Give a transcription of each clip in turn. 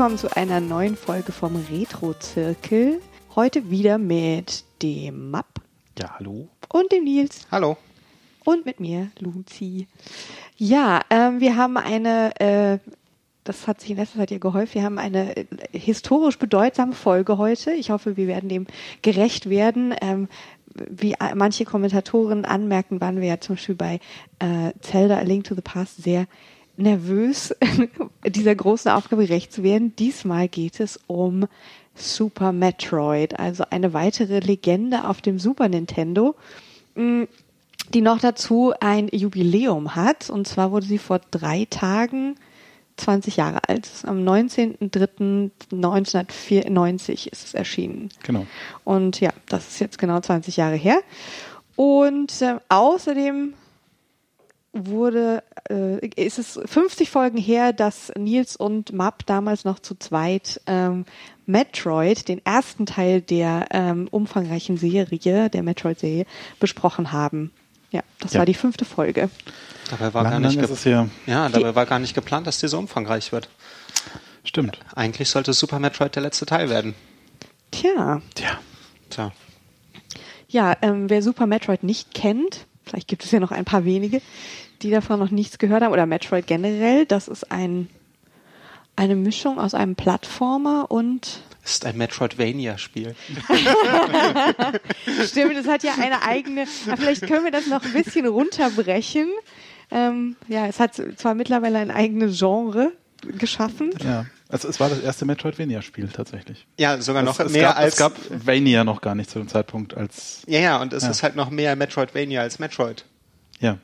Willkommen zu einer neuen Folge vom Retro-Zirkel. Heute wieder mit dem Map. Ja, hallo. Und dem Nils. Hallo. Und mit mir, Luzi. Ja, ähm, wir haben eine, äh, das hat sich in letzter Zeit ja geholfen, wir haben eine äh, historisch bedeutsame Folge heute. Ich hoffe, wir werden dem gerecht werden. Ähm, wie manche Kommentatoren anmerken, waren wir ja zum Beispiel bei äh, Zelda A Link to the Past sehr nervös, dieser großen Aufgabe gerecht zu werden. Diesmal geht es um Super Metroid, also eine weitere Legende auf dem Super Nintendo, mm, die noch dazu ein Jubiläum hat. Und zwar wurde sie vor drei Tagen 20 Jahre alt. Am 19.03.1994 ist es erschienen. Genau. Und ja, das ist jetzt genau 20 Jahre her. Und äh, außerdem wurde, äh, ist es 50 Folgen her, dass Nils und Map damals noch zu zweit ähm, Metroid, den ersten Teil der ähm, umfangreichen Serie, der Metroid-Serie, besprochen haben. Ja, das Ja. war die fünfte Folge. Dabei war, gar nicht ist ja, dabei war gar nicht geplant, dass die so umfangreich wird. Stimmt. Eigentlich sollte Super Metroid der letzte Teil werden. Tja, Tja. Tja. ja, ähm, wer Super Metroid nicht kennt, vielleicht gibt es ja noch ein paar wenige, die davon noch nichts gehört haben, oder Metroid generell, das ist ein, eine Mischung aus einem Plattformer und Ist ein Metroidvania-Spiel. Stimmt, das hat ja eine eigene. Aber vielleicht können wir das noch ein bisschen runterbrechen. Ähm, ja, es hat zwar mittlerweile ein eigenes Genre geschaffen. Ja. Also es war das erste Metroidvania-Spiel tatsächlich. Ja, sogar noch es, es mehr gab, als. Es gab Vania noch gar nicht zu dem Zeitpunkt als. ja, ja, und es Ja. ist halt noch mehr Metroidvania als Metroid. Ja,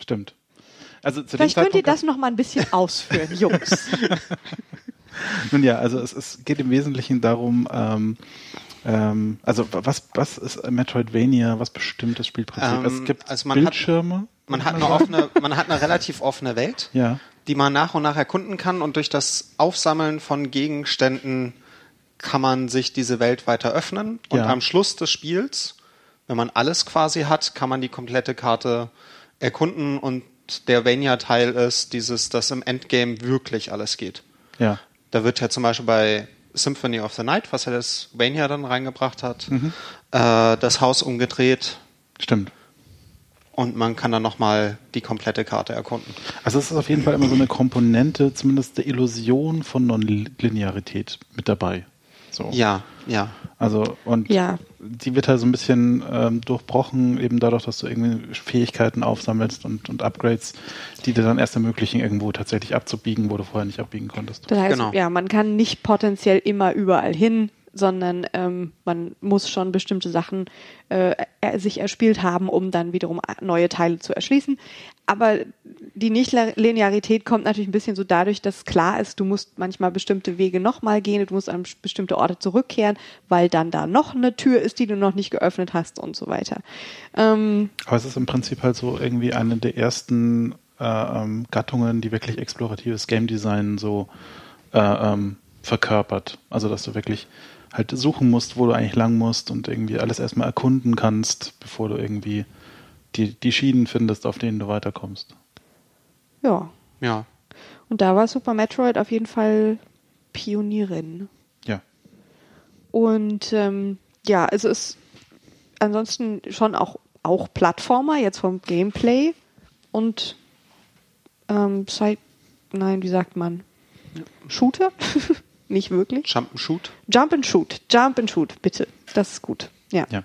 stimmt. Also zu Vielleicht dem könnt ihr das noch mal ein bisschen ausführen, Jungs. Nun ja, also es, es geht im Wesentlichen darum, ähm, ähm, also was, was ist Metroidvania, was bestimmt das Spielprinzip? Ähm, es gibt also man hat- Bildschirme. Man hat, eine offene, man hat eine relativ offene Welt, Ja. Die man nach und nach erkunden kann und durch das Aufsammeln von Gegenständen kann man sich diese Welt weiter öffnen und Ja. am Schluss des Spiels, wenn man alles quasi hat, kann man die komplette Karte erkunden und der Vania-Teil ist dieses, dass im Endgame wirklich alles geht. Ja. Da wird ja zum Beispiel bei Symphony of the Night, was ja das Vania dann reingebracht hat, Mhm. äh, das Haus umgedreht Stimmt. Und man kann dann nochmal die komplette Karte erkunden. Also es ist auf jeden Fall immer so eine Komponente, zumindest der Illusion von Nonlinearität mit dabei. So. Ja, ja. Also und Ja. die wird halt so ein bisschen ähm, durchbrochen, eben dadurch, dass du irgendwie Fähigkeiten aufsammelst und, und Upgrades, die dir dann erst ermöglichen, irgendwo tatsächlich abzubiegen, wo du vorher nicht abbiegen konntest. Das heißt, Genau. ja, man kann nicht potenziell immer überall hin, sondern ähm, man muss schon bestimmte Sachen äh, er, sich erspielt haben, um dann wiederum neue Teile zu erschließen. Aber die Nicht-Linearität kommt natürlich ein bisschen so dadurch, dass klar ist, du musst manchmal bestimmte Wege nochmal gehen, du musst an bestimmte Orte zurückkehren, weil dann da noch eine Tür ist, die du noch nicht geöffnet hast und so weiter. Ähm, Aber es ist im Prinzip halt so irgendwie eine der ersten äh, ähm, Gattungen, die wirklich exploratives Game Design so äh, ähm, verkörpert. Also dass du wirklich halt suchen musst, wo du eigentlich lang musst und irgendwie alles erstmal erkunden kannst, bevor du irgendwie die, die Schienen findest, auf denen du weiterkommst. ja, Ja. und da war Super Metroid auf jeden Fall Pionierin. Ja. Und ähm, ja, es ist ansonsten schon auch, auch Plattformer, jetzt vom Gameplay und ähm, Side, nein, wie sagt man? Shooter? Nicht wirklich. Jump and Shoot. Jump and Shoot. Jump and Shoot, bitte. Das ist gut. Ja. Ja.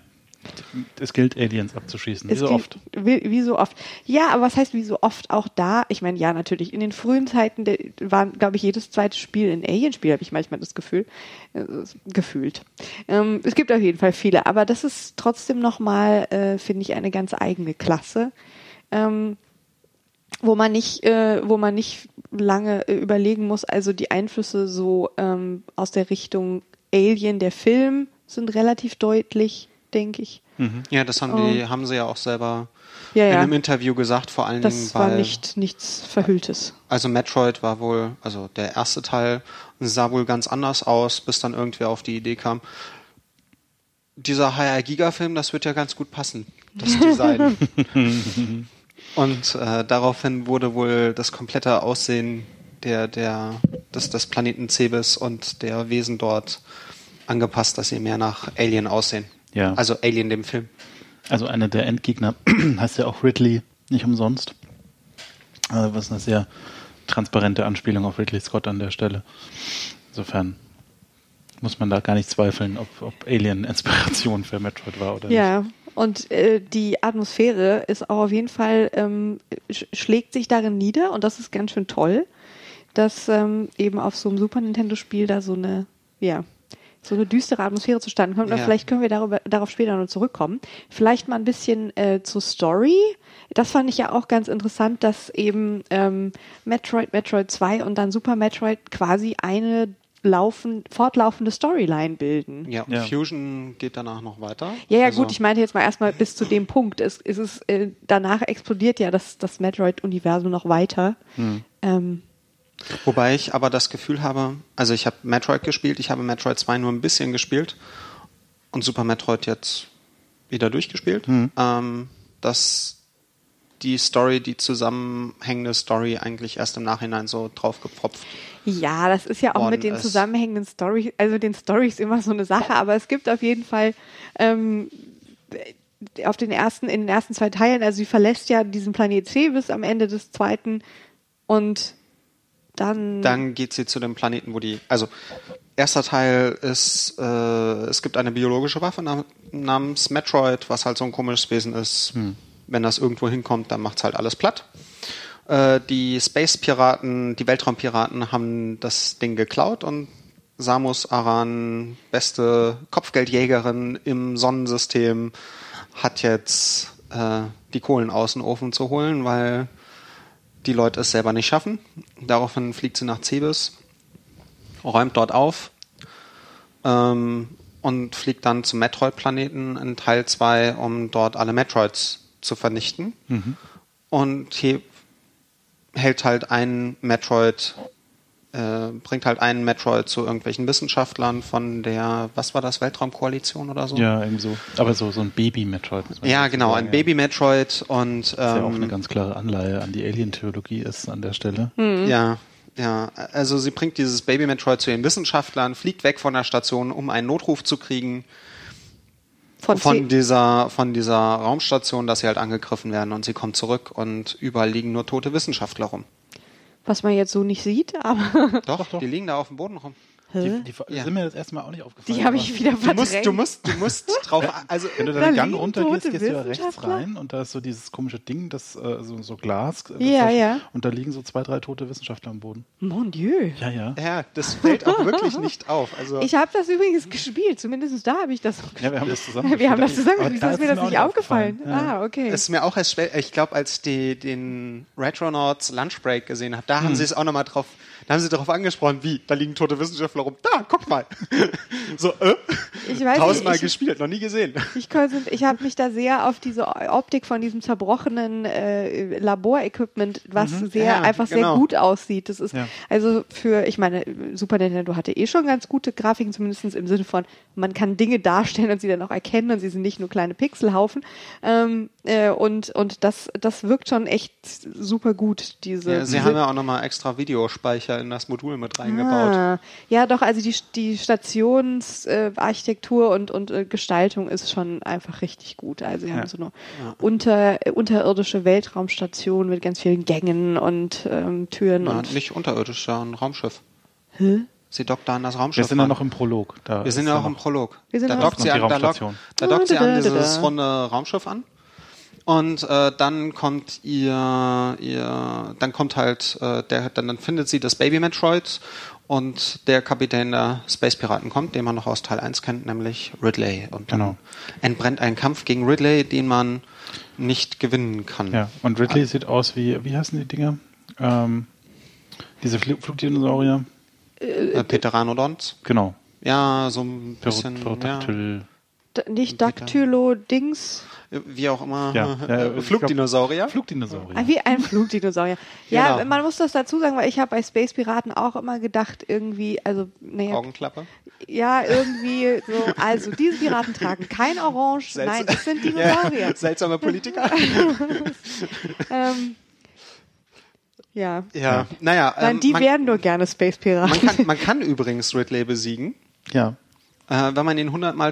Es gilt, Aliens abzuschießen, wie Es so oft. Wie, wie so oft. Ja, aber was heißt wie so oft auch da? Ich meine, ja, natürlich. In den frühen Zeiten der, war, glaube ich, jedes zweite Spiel ein Alien-Spiel, habe ich manchmal das Gefühl. Äh, gefühlt. Ähm, es gibt auf jeden Fall viele, aber das ist trotzdem nochmal, äh, finde ich, eine ganz eigene Klasse. Ähm, wo man nicht, äh, wo man nicht lange äh, überlegen muss. Also die Einflüsse so ähm, aus der Richtung Alien, der Film, sind relativ deutlich, denke ich. Ja, das haben die, haben sie ja auch selber Ja, in ja. einem Interview gesagt, vor allen Dingen, Das war nicht, nichts Verhülltes. also Metroid war wohl, also der erste Teil sah wohl ganz anders aus, bis dann irgendwer auf die Idee kam. Dieser HR Giga Film, das wird ja ganz gut passen, das Design. Und äh, daraufhin wurde wohl das komplette Aussehen der, der, des, des Planeten Cebes und der Wesen dort angepasst, dass sie mehr nach Alien aussehen. Ja. Also Alien dem Film. Also einer der Endgegner heißt ja auch Ridley, nicht umsonst. Also was eine sehr transparente Anspielung auf Ridley Scott an der Stelle. Insofern muss man da gar nicht zweifeln, ob, ob Alien Inspiration für Metroid war oder Ja, nicht. Und äh, die Atmosphäre ist auch auf jeden Fall, ähm, sch schlägt sich darin nieder und das ist ganz schön toll, dass ähm, eben auf so einem Super Nintendo-Spiel da so eine, ja, so eine düstere Atmosphäre zustande kommt. Und Ja. vielleicht können wir darüber, darauf später noch zurückkommen. Vielleicht mal ein bisschen äh, zur Story. Das fand ich ja auch ganz interessant, dass eben ähm, Metroid, Metroid 2 und dann Super Metroid quasi eine laufen, fortlaufende Storyline bilden. Ja, Ja. Fusion geht danach noch weiter. Ja, ja, Also- gut, ich meinte jetzt mal erstmal bis zu dem Punkt. Es, es ist, äh, danach explodiert ja das, das Metroid-Universum noch weiter. Ähm, Wobei ich aber das Gefühl habe, also ich habe Metroid gespielt, ich habe Metroid 2 nur ein bisschen gespielt und Super Metroid jetzt wieder durchgespielt, ähm, dass die Story, die zusammenhängende Story eigentlich erst im Nachhinein so draufgepfropft. Ja, das ist ja auch mit den zusammenhängenden Stories, also den Stories immer so eine Sache, aber es gibt auf jeden Fall ähm, auf den ersten, in den ersten zwei Teilen, also sie verlässt ja diesen Planet C bis am Ende des zweiten und dann, Dann geht sie zu dem Planeten, wo die, also erster Teil ist, äh, es gibt eine biologische Waffe nam namens Metroid, was halt so ein komisches Wesen ist. Wenn das irgendwo hinkommt, dann macht's halt alles platt. Äh, die Space Piraten, die Weltraumpiraten haben das Ding geklaut und Samus Aran, beste Kopfgeldjägerin im Sonnensystem, hat jetzt äh, die Kohlen aus dem Ofen zu holen, weil die Leute es selber nicht schaffen. Daraufhin fliegt sie nach Cebes, räumt dort auf ähm, und fliegt dann zum Metroid-Planeten in Teil 2, um dort alle Metroids zu vernichten. Und he hält halt einen Metroid, äh, bringt halt einen Metroid zu irgendwelchen Wissenschaftlern von der, was war das, Weltraumkoalition oder so? Ja, irgendwie so. Aber so, so ein Baby-Metroid. Ja, genau, sagen, ein Baby-Metroid und Was ja auch eine ähm, ganz klare Anleihe an die Alien-Theologie ist an der Stelle. Ja, ja. Also sie bringt dieses Baby Metroid zu den Wissenschaftlern, fliegt weg von der Station, um einen Notruf zu kriegen von, von dieser, von dieser Raumstation, dass sie halt angegriffen werden und sie kommt zurück und überall liegen nur tote Wissenschaftler rum. was man jetzt so nicht sieht, aber Doch, Doch, doch. die liegen da auf dem Boden rum. Die, die Ja. sind mir das erste Mal auch nicht aufgefallen. die habe ich wieder Du musst, verdrängt. du musst, du musst drauf, also Wenn du Da da den Gang runtergehst, gehst du ja rechts rein und da ist so dieses komische Ding, das äh, so, so Glas. das Ja, ja. Und da liegen so zwei, drei tote Wissenschaftler am Boden. Mon Dieu. Ja, ja. ja, das fällt auch wirklich nicht auf. Also Ich habe das übrigens gespielt, zumindest da habe ich das Ja, wir haben das zusammen Wir haben das zusammen Aber gespielt, da ist mir das nicht aufgefallen. Ja. Ah, okay. Es ist mir auch erst schwer, ich glaube, als die den Retronauts Lunch Break gesehen habe, da haben Hm. sie es auch nochmal drauf, da haben sie darauf angesprochen, wie, da liegen tote Wissenschaftler rum. Da, guck mal. so, äh, Ich weiß tausendmal nicht, ich- gespielt, noch nie gesehen. Ich, ich habe mich da sehr auf diese Optik von diesem zerbrochenen äh, Laborequipment, was sehr Ja, einfach genau. sehr gut aussieht. Das ist Ja. also für, ich meine, Super Nintendo hatte eh schon ganz gute Grafiken, zumindest im Sinne von, man kann Dinge darstellen und sie dann auch erkennen und sie sind nicht nur kleine Pixelhaufen. Ähm, äh, und und das, das wirkt schon echt super gut, diese. Ja, sie diese haben ja auch nochmal extra Videospeicher in das Modul mit reingebaut. Ah, ja, doch, also die, die Stationsarchitektur äh, und, und äh, Gestaltung ist schon einfach richtig gut. Also sie haben Ja. so eine unter, äh, unterirdische Weltraumstation mit ganz vielen Gängen und ähm, Türen Na, und nicht unterirdisch, ja, ein Raumschiff. Hä? Sie dockt da an das Wir Raumschiff sind ja noch im Prolog. Da Wir sind ja ja auch im noch- Prolog. Wir sind da noch- dockt sie noch die an, da, dockt, Raumstation. da dockt sie an da, dieses runde Raumschiff an. Und äh, dann kommt ihr, ihr, dann kommt halt, äh, der, dann, dann findet sie das Baby Metroid und der Kapitän der Space Piraten kommt, den man noch aus Teil 1 kennt, nämlich Ridley. Und dann Genau. entbrennt ein Kampf gegen Ridley, den man nicht gewinnen kann. Ja, und Ridley sieht aus wie, wie heißen die Dinger? Ähm, diese Fl Flugdinosaurier? Äh, Pteranodons. Genau. Ja, so ein bisschen. Ja, Pterodactyl. D nicht Dactylo-Dings. Wie auch immer. Ja, Äh, Flugdinosaurier. Flugdinosaurier. Ah, wie ein Flugdinosaurier. Ja, Genau. man muss das dazu sagen, weil ich habe bei Space Piraten auch immer gedacht, irgendwie, also, naja, Augenklappe. ja, irgendwie so, also diese Piraten tragen kein Orange, nein, das sind Dinosaurier. Ja, seltsame Politiker. ähm, Ja. Ja, naja. Nein, ähm, die man, werden nur gerne Space Piraten. man, kann, man kann übrigens Ridley besiegen, Ja. äh, wenn man ihn 100 Mal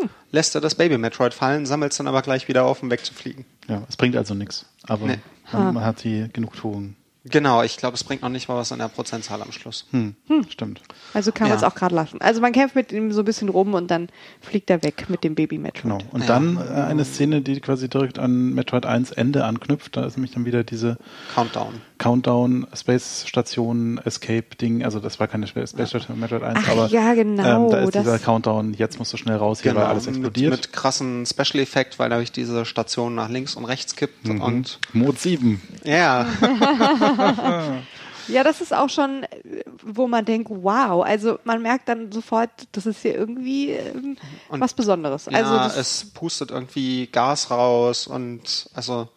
trifft. Lässt er das Baby Metroid fallen, sammelt es dann aber gleich wieder auf, um wegzufliegen. Ja, es bringt also nichts. Aber Nee. man, man hat die Genugtuung. Genau, ich glaube, es bringt noch nicht mal was an der Prozentzahl am Schluss. Hm, Stimmt. Also kann man es Ja. auch gerade lassen. Also man kämpft mit ihm so ein bisschen rum und dann fliegt er weg mit dem Baby Metroid. Genau. Und Ja. dann äh, eine Szene, die quasi direkt an Metroid 1 Ende anknüpft. Da ist nämlich dann wieder diese Countdown. Countdown, Space Station, Escape Ding. Also das war keine Space Station Metroid 1, Ach aber ja, genau, ähm, da ist das- dieser Countdown, jetzt musst du schnell raus hier, weil alles mit, explodiert. mit krassen Special Effekt, weil dadurch diese Station nach links und rechts kippt Mhm. und Mode 7. ja, Ja, das ist auch schon, äh, wo man denkt, wow. Also man merkt dann sofort, das ist hier irgendwie ähm, Und- was Besonderes. Also ja das, es pustet irgendwie Gas raus und also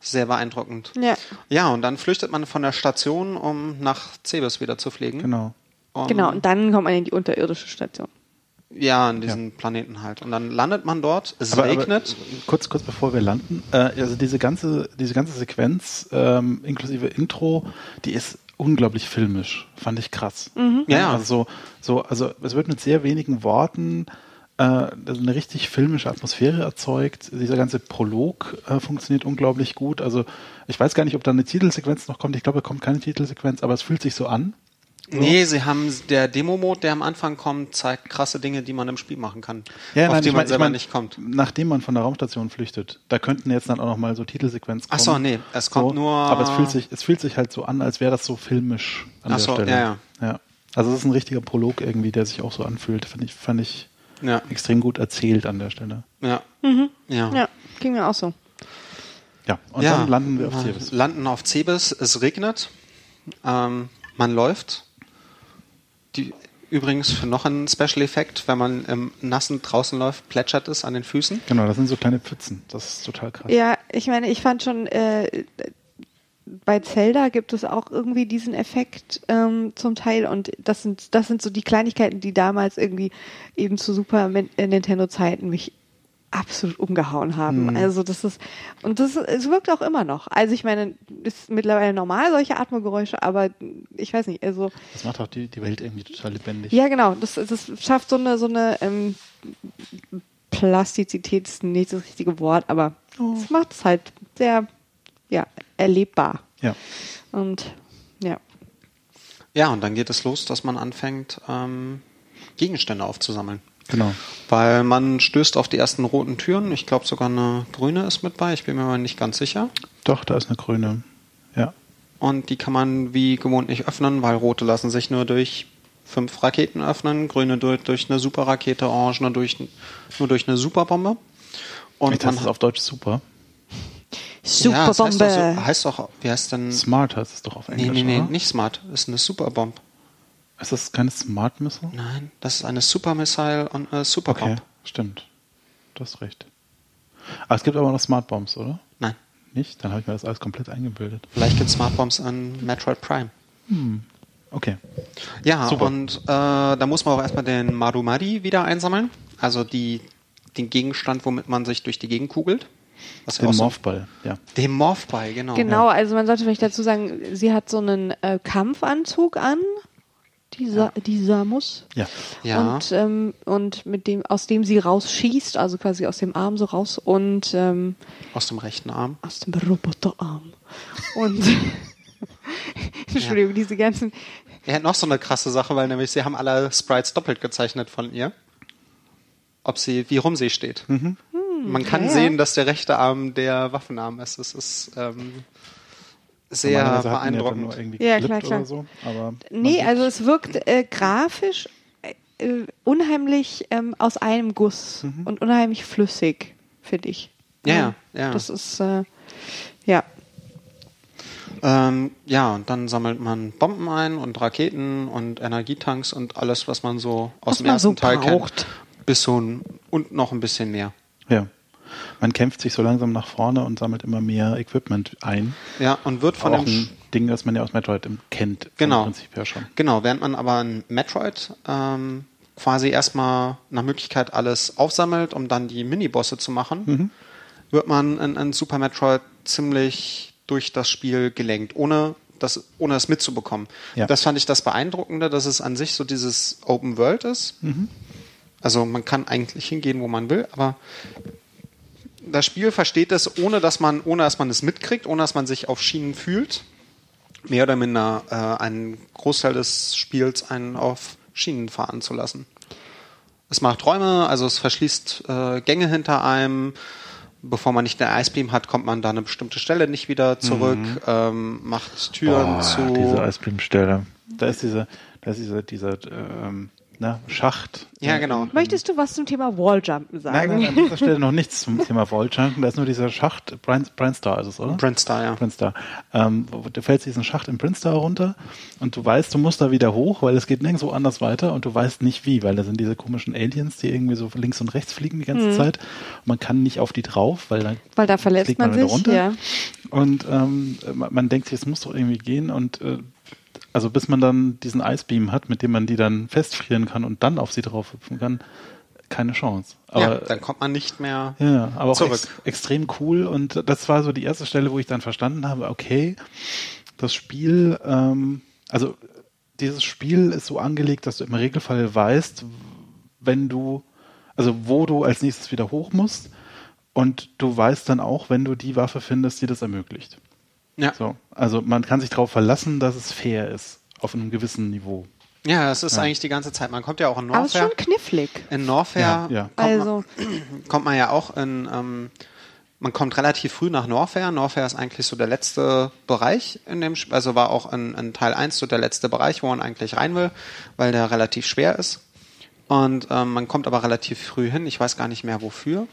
sehr beeindruckend. Mhm. ja, Ja, und dann flüchtet man von der Station, um nach Cebes wieder zu fliegen. Genau. Um, genau. Und dann kommt man in die unterirdische Station. Ja, an diesen Planeten halt. Und dann landet man dort, es Aber, aber regnet. kurz, kurz bevor wir landen, äh, also diese ganze, diese ganze Sequenz ähm, inklusive Intro, die ist unglaublich filmisch, fand ich krass. Ja, ja. Also so, so, also es wird mit sehr wenigen Worten äh, also eine richtig filmische Atmosphäre erzeugt. Dieser ganze Prolog äh, funktioniert unglaublich gut. Also ich weiß gar nicht, ob da eine Titelsequenz noch kommt. Ich glaube, da kommt keine Titelsequenz, aber es fühlt sich so an. Nee, sie haben der Demo-Mode, der am Anfang kommt, zeigt krasse Dinge, die man im Spiel machen kann. Ja, auf nein, die ich man mein- selber ich mein, nicht kommt. Nachdem man von der Raumstation flüchtet, da könnten jetzt dann auch noch mal so Titelsequenzen kommen. Ach so, nee, es kommt so, nur- Aber es fühlt sich, es fühlt sich halt so an, als wäre das so filmisch an Ach der so, Stelle. ja, ja. ja. Also es ist ein richtiger Prolog irgendwie, der sich auch so anfühlt. Fand ich, fand ich Ja, extrem gut erzählt an der Stelle. ja, ja. Ja, ging mir auch so. Ja, und Ja, dann landen wir auf wir Ceres. Landen auf Cebes, es regnet, ähm, man läuft. Die, übrigens für noch einen Special Effekt, wenn man im Nassen draußen läuft, plätschert es an den Füßen. Genau, das sind so kleine Pfützen. Das ist total krass. Ja, ich meine, ich fand schon, äh, bei Zelda gibt es auch irgendwie diesen Effekt ähm, zum Teil und das sind, das sind so die Kleinigkeiten, die damals irgendwie eben zu Super äh, Nintendo-Zeiten mich absolut umgehauen haben. Also das ist, und das es wirkt auch immer noch. Also ich meine, ist mittlerweile normal, solche Atmogeräusche, aber ich weiß nicht, also Das macht auch die, die Welt irgendwie total lebendig. ja, genau. Das, das schafft so eine, so eine ähm, Plastizität ist nicht das richtige Wort, aber es macht es halt sehr ja, erlebbar. Ja. Und ja. Ja, und dann geht es los, dass man anfängt, ähm, Gegenstände aufzusammeln. Genau. Weil man stößt auf die ersten roten Türen. Ich glaube sogar eine grüne ist mit bei. Ich bin mir mal nicht ganz sicher. Doch, da ist eine grüne. Ja. Und die kann man wie gewohnt nicht öffnen, weil rote lassen sich nur durch fünf Raketen öffnen, grüne durch, durch eine Superrakete, orange nur durch, nur durch eine Superbombe. Und Jetzt heißt es auf Deutsch super. ja, es heißt Superbombe. so, heißt doch, wie heißt denn? Smart heißt es doch auf Nee, Englisch, nee, nee, oder? nicht Smart. Ist eine Superbomb. Ist das keine Smart Missile? Nein, das ist eine Supermissile und eine Okay, Superbomb. stimmt. Du hast recht. Aber es gibt aber noch Smart Bombs, oder? Nein, Nicht? Dann habe ich mir das alles komplett eingebildet. vielleicht gibt es Smart Bombs an Metroid Prime. Okay. Ja, Super. und äh, da muss man auch erstmal den Marumari wieder einsammeln. Also die, den Gegenstand, womit man sich durch die Gegend kugelt. Was Den Morphball, ja. Den Morphball, genau. Genau, also man sollte vielleicht dazu sagen, sie hat so einen äh, Kampfanzug an, die, Sa die Samus. Ja. Ja. Und, ähm, und mit dem, aus dem sie rausschießt, also quasi aus dem Arm so raus und ähm, Aus dem rechten Arm. aus dem Roboterarm. Und Entschuldigung, diese ganzen Er hat noch so eine krasse Sache, weil nämlich sie haben alle Sprites doppelt gezeichnet von ihr. Ob sie, wie rum sie steht. Man kann ja, ja. sehen, dass der rechte Arm der Waffenarm ist. Es ist ähm, sehr beeindruckend. Ja, klar, klar. Oder so, Nee, also es wirkt äh, grafisch äh, äh, unheimlich ähm, aus einem Guss und unheimlich flüssig, finde ich. Ja, ja, ja. Das ist, äh, ja. Ähm, ja, und dann sammelt man Bomben ein und Raketen und Energietanks und alles, was man so aus Was dem ersten so Teil braucht. kennt. Bis so ein, und noch ein bisschen mehr. Ja. Man kämpft sich so langsam nach vorne und sammelt immer mehr Equipment ein. Ja, und wird von auch dem ein Ding, das man ja aus Metroid im- kennt. Genau. Prinzip her schon. Genau, während man aber in Metroid ähm, quasi erstmal nach Möglichkeit alles aufsammelt, um dann die Minibosse zu machen, Mhm. wird man in, in Super Metroid ziemlich durch das Spiel gelenkt, ohne das, ohne es mitzubekommen. Ja. Das fand ich das Beeindruckende, dass es an sich so dieses Open World ist. Also man kann eigentlich hingehen, wo man will, aber das Spiel versteht es, ohne dass man, ohne dass man es mitkriegt, ohne dass man sich auf Schienen fühlt, mehr oder minder äh, einen Großteil des Spiels einen auf Schienen fahren zu lassen. Es macht Räume, also es verschließt äh, Gänge hinter einem. Bevor man nicht eine Icebeam hat, kommt man da eine bestimmte Stelle nicht wieder zurück, ähm, macht Türen zu. Oh, diese Eisbeam-Stelle. Da ist dieser, da ist dieser, dieser ähm, na, Schacht. ja, genau. Möchtest du was zum Thema Walljumpen Nein, sagen? nein, an dieser Stelle noch nichts zum Thema Volljunken. Da ist nur dieser Schacht, Brian, Brian Star ist es, oder? Brindstar, ja. Brinstar. Ähm, du fällst diesen Schacht in Brinstar runter und du weißt, du musst da wieder hoch, weil es geht nirgendwo anders weiter und du weißt nicht wie, weil da sind diese komischen Aliens, die irgendwie so links und rechts fliegen die ganze Zeit. Und man kann nicht auf die drauf, weil dann Weil da verlässt fliegt man wieder sich, ja. Und ähm, man man denkt sich, es muss doch irgendwie gehen und äh, also bis man dann diesen Eisbeam hat, mit dem man die dann festfrieren kann und dann auf sie drauf hüpfen kann, keine Chance. Aber ja, dann kommt man nicht mehr. ja, aber auch ex extrem cool und das war so die erste Stelle, wo ich dann verstanden habe, okay, das Spiel, ähm, also dieses Spiel ist so angelegt, dass du im Regelfall weißt, wenn du, also wo du als nächstes wieder hoch musst und du weißt dann auch, wenn du die Waffe findest, die das ermöglicht. Ja. So, also man kann sich darauf verlassen, dass es fair ist auf einem gewissen Niveau. Ja, das ist eigentlich die ganze Zeit. Man kommt ja auch in Aber es ist Norfair. schon knifflig. In Norfair Ja, ja. Kommt, Also, man, kommt man ja auch in, ähm, man kommt relativ früh nach Norfair. Norfair ist eigentlich so der letzte Bereich in dem Spiel, also war auch in, in Teil 1 so der letzte Bereich, wo man eigentlich rein will, weil der relativ schwer ist. Und ähm, man kommt aber relativ früh hin, ich weiß gar nicht mehr wofür.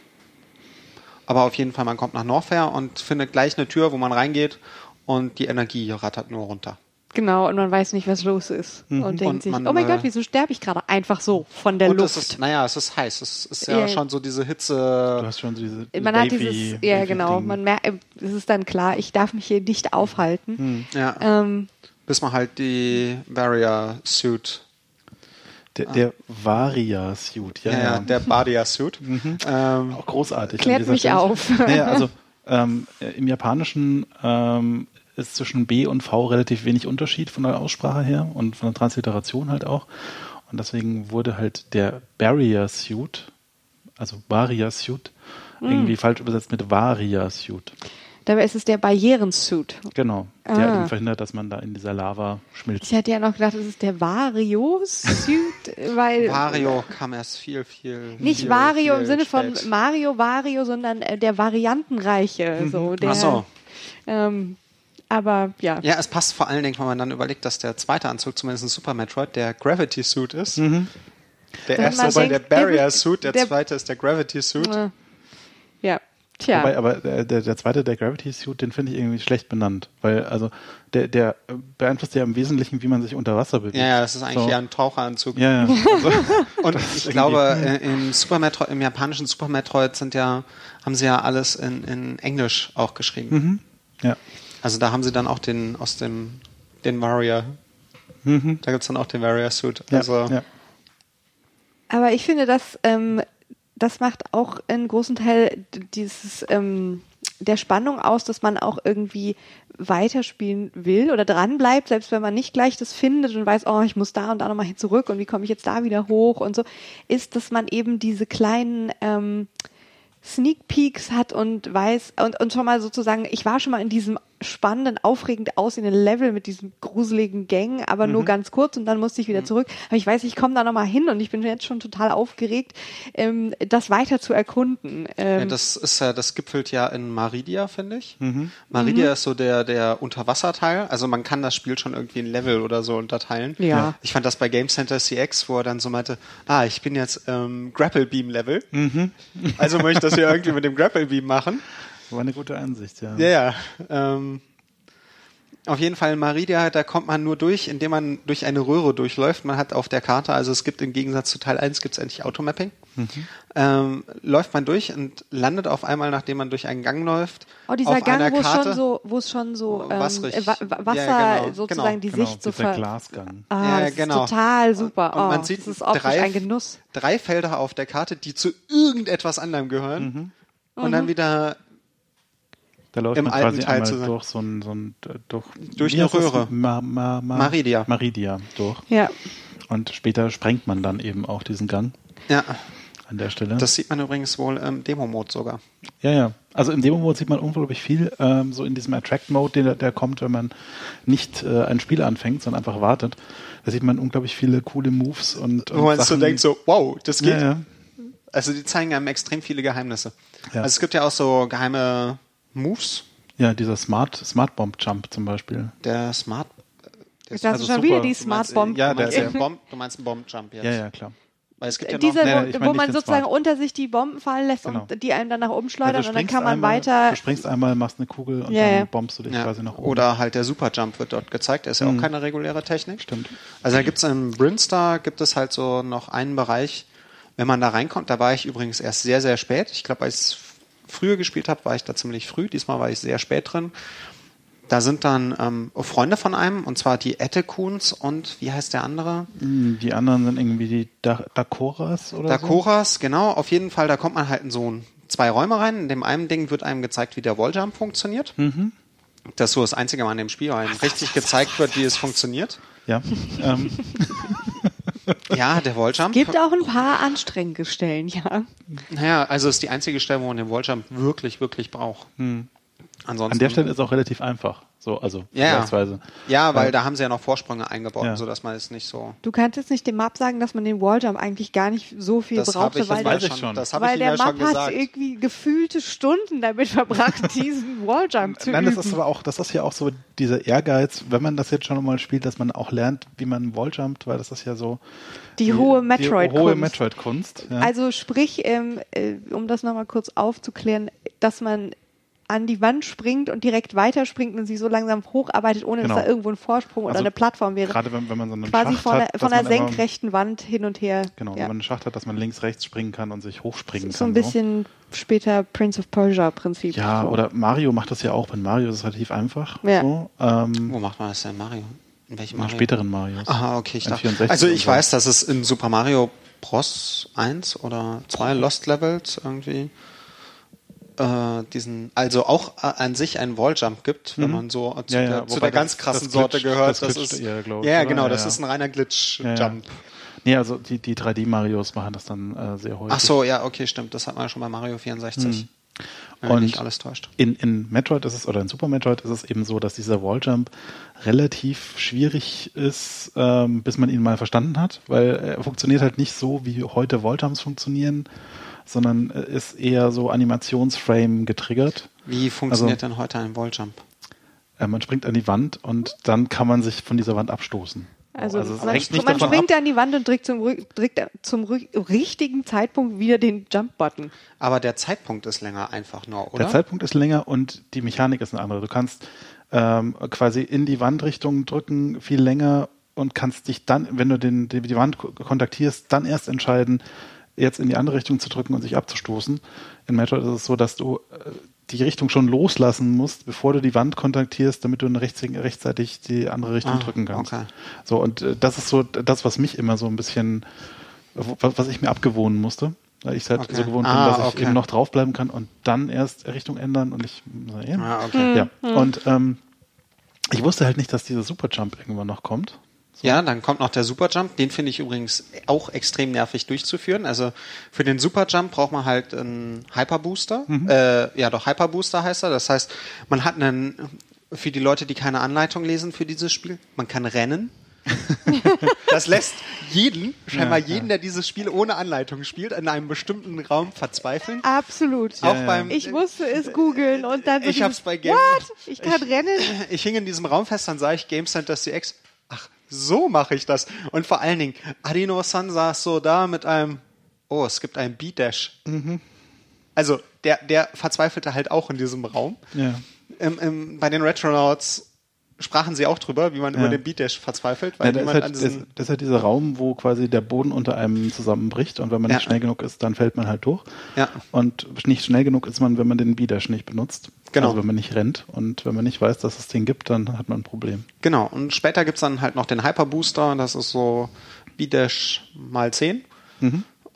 Aber auf jeden Fall, man kommt nach Norfair und findet gleich eine Tür, wo man reingeht und die Energie rattert nur runter. genau, und man weiß nicht, was los ist. Und denkt Und sich, man, oh mein äh, Gott, wieso sterbe ich gerade einfach so von der und Luft? es ist, naja, es ist heiß. Es ist ja, Ja. schon so diese Hitze. Du hast schon diese man hat wavy- dieses, ja genau, Ding. man merkt, es ist dann klar, ich darf mich hier nicht aufhalten. Ja. Ähm, bis man halt die Barrier Suit, Der, der Varia-Suit, ja, ja, ja. der Barrier Suit. Ähm, Auch großartig. Klärt dieser mich Stelle. auf. Naja, also ähm, äh, im Japanischen ähm, ist zwischen B und V relativ wenig Unterschied von der Aussprache her und von der Transliteration halt auch. Und deswegen wurde halt der Barrier Suit, also Barrier Suit, Hm. irgendwie falsch übersetzt mit Varia Suit. Dabei ist es der Barrierensuit. Genau. Der Ah. eben verhindert, dass man da in dieser Lava schmilzt. Ich hatte ja noch gedacht, es ist der Vario-Suit, weil Wario kam erst viel, viel. nicht viel, Vario im viel Sinne von spät. Mario, Vario, sondern äh, der Variantenreiche. So, der, Ach so. Ähm, aber ja. Ja, es passt vor allen Dingen, wenn man dann überlegt, dass der zweite Anzug, zumindest in Super Metroid, der Gravity Suit ist. Der Wenn erste ist der Barrier der- Suit, der, der- zweite ist der Gravity Suit. Ja. Tja. Wobei, aber der, der, der zweite, der Gravity Suit, den finde ich irgendwie schlecht benannt. Weil, also, der, der beeinflusst ja im Wesentlichen, wie man sich unter Wasser bewegt. Ja, ja, das ist eigentlich So. eher ein Taucheranzug. Ja, ja. Also, Und ich glaube, äh, im Super Metroid, im japanischen Super Metroid sind ja, haben sie ja alles in, in Englisch auch geschrieben. ja. Also da haben sie dann auch den aus dem den Warrior. Da gibt's dann auch den Warrior Suit. Ja, Also ja. Aber ich finde, dass ähm, das macht auch einen großen Teil dieses ähm, der Spannung aus, dass man auch irgendwie weiterspielen will oder dran bleibt, selbst wenn man nicht gleich das findet und weiß, oh, ich muss da und da nochmal hin zurück und wie komme ich jetzt da wieder hoch und so, ist, dass man eben diese kleinen ähm, Sneak Peeks hat und weiß und, und schon mal sozusagen, ich war schon mal in diesem spannenden, aufregend aussehenden Level mit diesem gruseligen Gang, aber nur ganz kurz und dann musste ich wieder zurück. Aber ich weiß, ich komme da nochmal hin und ich bin jetzt schon total aufgeregt, ähm, das weiter zu erkunden. Ähm, ja, das ist ja, das gipfelt ja in Maridia, finde ich. Maridia ist so der, der Unterwasserteil. Also man kann das Spiel schon irgendwie in Level oder so unterteilen. Ja. Ich fand das bei Game Center CX, wo er dann so meinte, ah, ich bin jetzt ähm, Grapple Beam Level. Also möchte ich das hier irgendwie mit dem Grapple Beam machen. War eine gute Ansicht, ja. Ja, ja. Ähm, auf jeden Fall Maridia, da kommt man nur durch, indem man durch eine Röhre durchläuft. Man hat auf der Karte, also es gibt im Gegensatz zu Teil 1 gibt es endlich Automapping. Ähm, läuft man durch und landet auf einmal, nachdem man durch einen Gang läuft, oh, dieser auf einer Gang, wo es Karte. schon so, wo es schon so ähm, Wasserig. äh, Wa Wa- Wasser Ja, genau, sozusagen genau. die Genau, Sicht so dieser ver Glasgang. Ah, Ja, das genau. ist total super. Und oh, man sieht das ist optisch drei, ein Genuss. drei Felder auf der Karte, die zu irgendetwas anderem gehören. Mhm. Und dann wieder Da läuft im man alten quasi Teil einmal durch so ein, so ein durch, Durch wie eine? Röhre. Ma, ma, ma, Maridia. Maridia durch. Ja. Und später sprengt man dann eben auch diesen Gang Ja, an der Stelle. das sieht man übrigens wohl im Demo-Mode sogar. ja, ja. Also im Demo-Mode sieht man unglaublich viel, ähm, so in diesem Attract-Mode, der, der kommt, wenn man nicht äh, ein Spiel anfängt, sondern einfach wartet. Da sieht man unglaublich viele coole Moves und, und Wo man so denkt, so, wow, das geht. ja, ja. Also die zeigen einem extrem viele Geheimnisse. Ja. Also es gibt ja auch so geheime Moves. ja, dieser Smart, Smart Bomb Jump zum Beispiel. Der Smart. Der hast also du schon super. wieder die meinst, Smart Bomb. ja, du, meinst der- den Bomb, du meinst einen Bomb-Jump jetzt. Ja, ja, klar. Weil es gibt ja Dieser, noch, Nee, wo, man sozusagen Smart. unter sich die Bomben fallen lässt Genau. und die einem dann nach oben schleudern Ja, und dann kann man einmal, weiter. Du springst einmal, machst eine Kugel und Ja, dann bombst du dich ja, quasi nach oben. oder halt der Super-Jump wird dort gezeigt. Der ist ja auch keine reguläre Technik. Mhm. Stimmt. Also da gibt es im Brinstar gibt es halt so noch einen Bereich, wenn man da reinkommt, da war ich übrigens erst sehr, sehr spät. Ich glaube, als früher gespielt habe, war ich da ziemlich früh. Diesmal war ich sehr spät drin. Da sind dann ähm, Freunde von einem, und zwar die Ettekuns und wie heißt der andere? Hm, Die anderen sind irgendwie die da Dakoras oder Dakoras, genau. Auf jeden Fall, da kommt man halt in so ein, zwei Räume rein. In dem einen Ding wird einem gezeigt, wie der Walljump funktioniert. Mhm. Das ist so das einzige Mal in dem Spiel, wo einem richtig gezeigt wird, wie es funktioniert. so? Ja. ähm, Ja, der Walljump. Gibt auch ein paar anstrengende Stellen, ja. Naja, also ist die einzige Stelle, wo man den Walljump wirklich, wirklich braucht. Ansonsten. an der Stelle ist auch relativ einfach. So, also Ja, ja. Ja, weil Äh, da haben sie ja noch Vorsprünge eingebaut, Ja. sodass man es nicht so. Du kannst jetzt nicht dem Map sagen, dass man den Walljump eigentlich gar nicht so viel Das brauchte, ich, weil, das weiß der, ich schon. Das habe ich weil der ja schon Map hat irgendwie gefühlte Stunden damit verbracht, diesen Walljump zu Nein, üben. das ist aber auch, das ist ja auch so dieser Ehrgeiz, wenn man das jetzt schon mal spielt, dass man auch lernt, wie man Walljumpt, weil das ist ja so die, hohe die Metroid-Kunst. hohe Metroid-Kunst. Ja. Also sprich, ähm, äh, um das nochmal kurz aufzuklären, dass man an die Wand springt und direkt weiterspringt und sich so langsam hocharbeitet, ohne Genau. dass da irgendwo ein Vorsprung oder Also eine Plattform wäre. Gerade wenn, wenn man so einen Quasi Schacht von hat, der, von dass der man immer- senkrechten Wand hin und her. Genau, ja. wenn man einen Schacht hat, dass man links, rechts springen kann und sich hochspringen so kann. ein bisschen später Prince of Persia Prinzip. Ja, so. oder Mario macht das ja auch. Bei Mario ist es relativ einfach. Ja. So. Ähm, Wo macht man das denn, Mario? In welchem in Mario? späteren Marios. Aha, okay, ich dachte. 64 Also ich so. weiß, dass es in Super Mario Bros. 1 oder 2 Lost Levels irgendwie äh, diesen, also auch äh, an sich einen Walljump gibt, wenn Mhm. man so zu, Ja, ja, der, zu der ganz krassen das Sorte glitscht- gehört. das Das, ist, eher, ich, ja, genau, das ist ein reiner Glitch-Jump. Nee, also die, die 3D-Marios machen das dann äh, sehr häufig. Ach so, ja, okay, stimmt. Das hat man ja schon bei Mario 64. Wenn Und- nicht alles täuscht. In, in Metroid ist es, oder in Super Metroid ist es eben so, dass dieser Walljump relativ schwierig ist, ähm, bis man ihn mal verstanden hat, weil er funktioniert halt nicht so, wie heute Walljumps funktionieren, sondern äh, ist eher so Animationsframe getriggert. Wie funktioniert Also- denn heute ein Walljump? Äh, man springt an die Wand und dann kann man sich von dieser Wand abstoßen. Also, es man, nicht man springt ab, an die Wand und drückt zum, Rü- drückt zum richtigen Zeitpunkt wieder den Jump-Button. Aber der Zeitpunkt ist länger einfach nur, oder? Der Zeitpunkt ist länger und die Mechanik ist eine andere. Du kannst ähm, quasi in die Wandrichtung drücken, viel länger und kannst dich dann, wenn du den, die, die Wand ko- kontaktierst, dann erst entscheiden, jetzt in die andere Richtung zu drücken und sich abzustoßen. In Metroid ist es so, dass du äh, die Richtung schon loslassen musst, bevor du die Wand kontaktierst, damit du in rechts, rechtzeitig die andere Richtung Ah, drücken kannst. okay. So, und äh, das ist so das, was mich immer so ein bisschen, was, ich mir abgewohnen musste. Weil ich halt Okay. so gewohnt Ah, bin, dass ich okay. eben noch draufbleiben kann und dann erst Richtung ändern und ich ja. Ah, okay. ja. Und ähm, ich wusste halt nicht, dass dieser Superjump irgendwann noch kommt. Ja, dann kommt noch der Superjump. Den finde ich übrigens auch extrem nervig durchzuführen. Also für den Superjump braucht man halt einen Hyperbooster. Äh, ja, doch Hyperbooster heißt er. Das heißt, man hat einen, für die Leute, die keine Anleitung lesen für dieses Spiel, man kann rennen. das lässt jeden, scheinbar Ja, jeden, der dieses Spiel ohne Anleitung spielt, in einem bestimmten Raum verzweifeln. Absolut. Auch ja. beim Ich musste es googeln und dann so Ich hab's bei Game- What? Ich kann Ich- rennen? ich hing in diesem Raum fest, dann sah ich Game Center CX. Ach, so mache ich das. Und vor allen Dingen, Adino-san saß so da mit einem, oh, es gibt einen B-Dash. Also, der, der verzweifelte halt auch in diesem Raum. Ja. Im, im, bei den Retronauts sprachen sie auch drüber, wie man Ja. über den B-Dash verzweifelt, weil Ja, das, ist halt, das, das ist halt dieser Raum, wo quasi der Boden unter einem zusammenbricht und wenn man Ja. nicht schnell genug ist, dann fällt man halt durch. Ja. Und nicht schnell genug ist man, wenn man den Bidash nicht benutzt. Genau. Also wenn man nicht rennt und wenn man nicht weiß, dass es den gibt, dann hat man ein Problem. Genau, und später gibt's dann halt noch den Hyperbooster, das ist so B-Dash mal 10.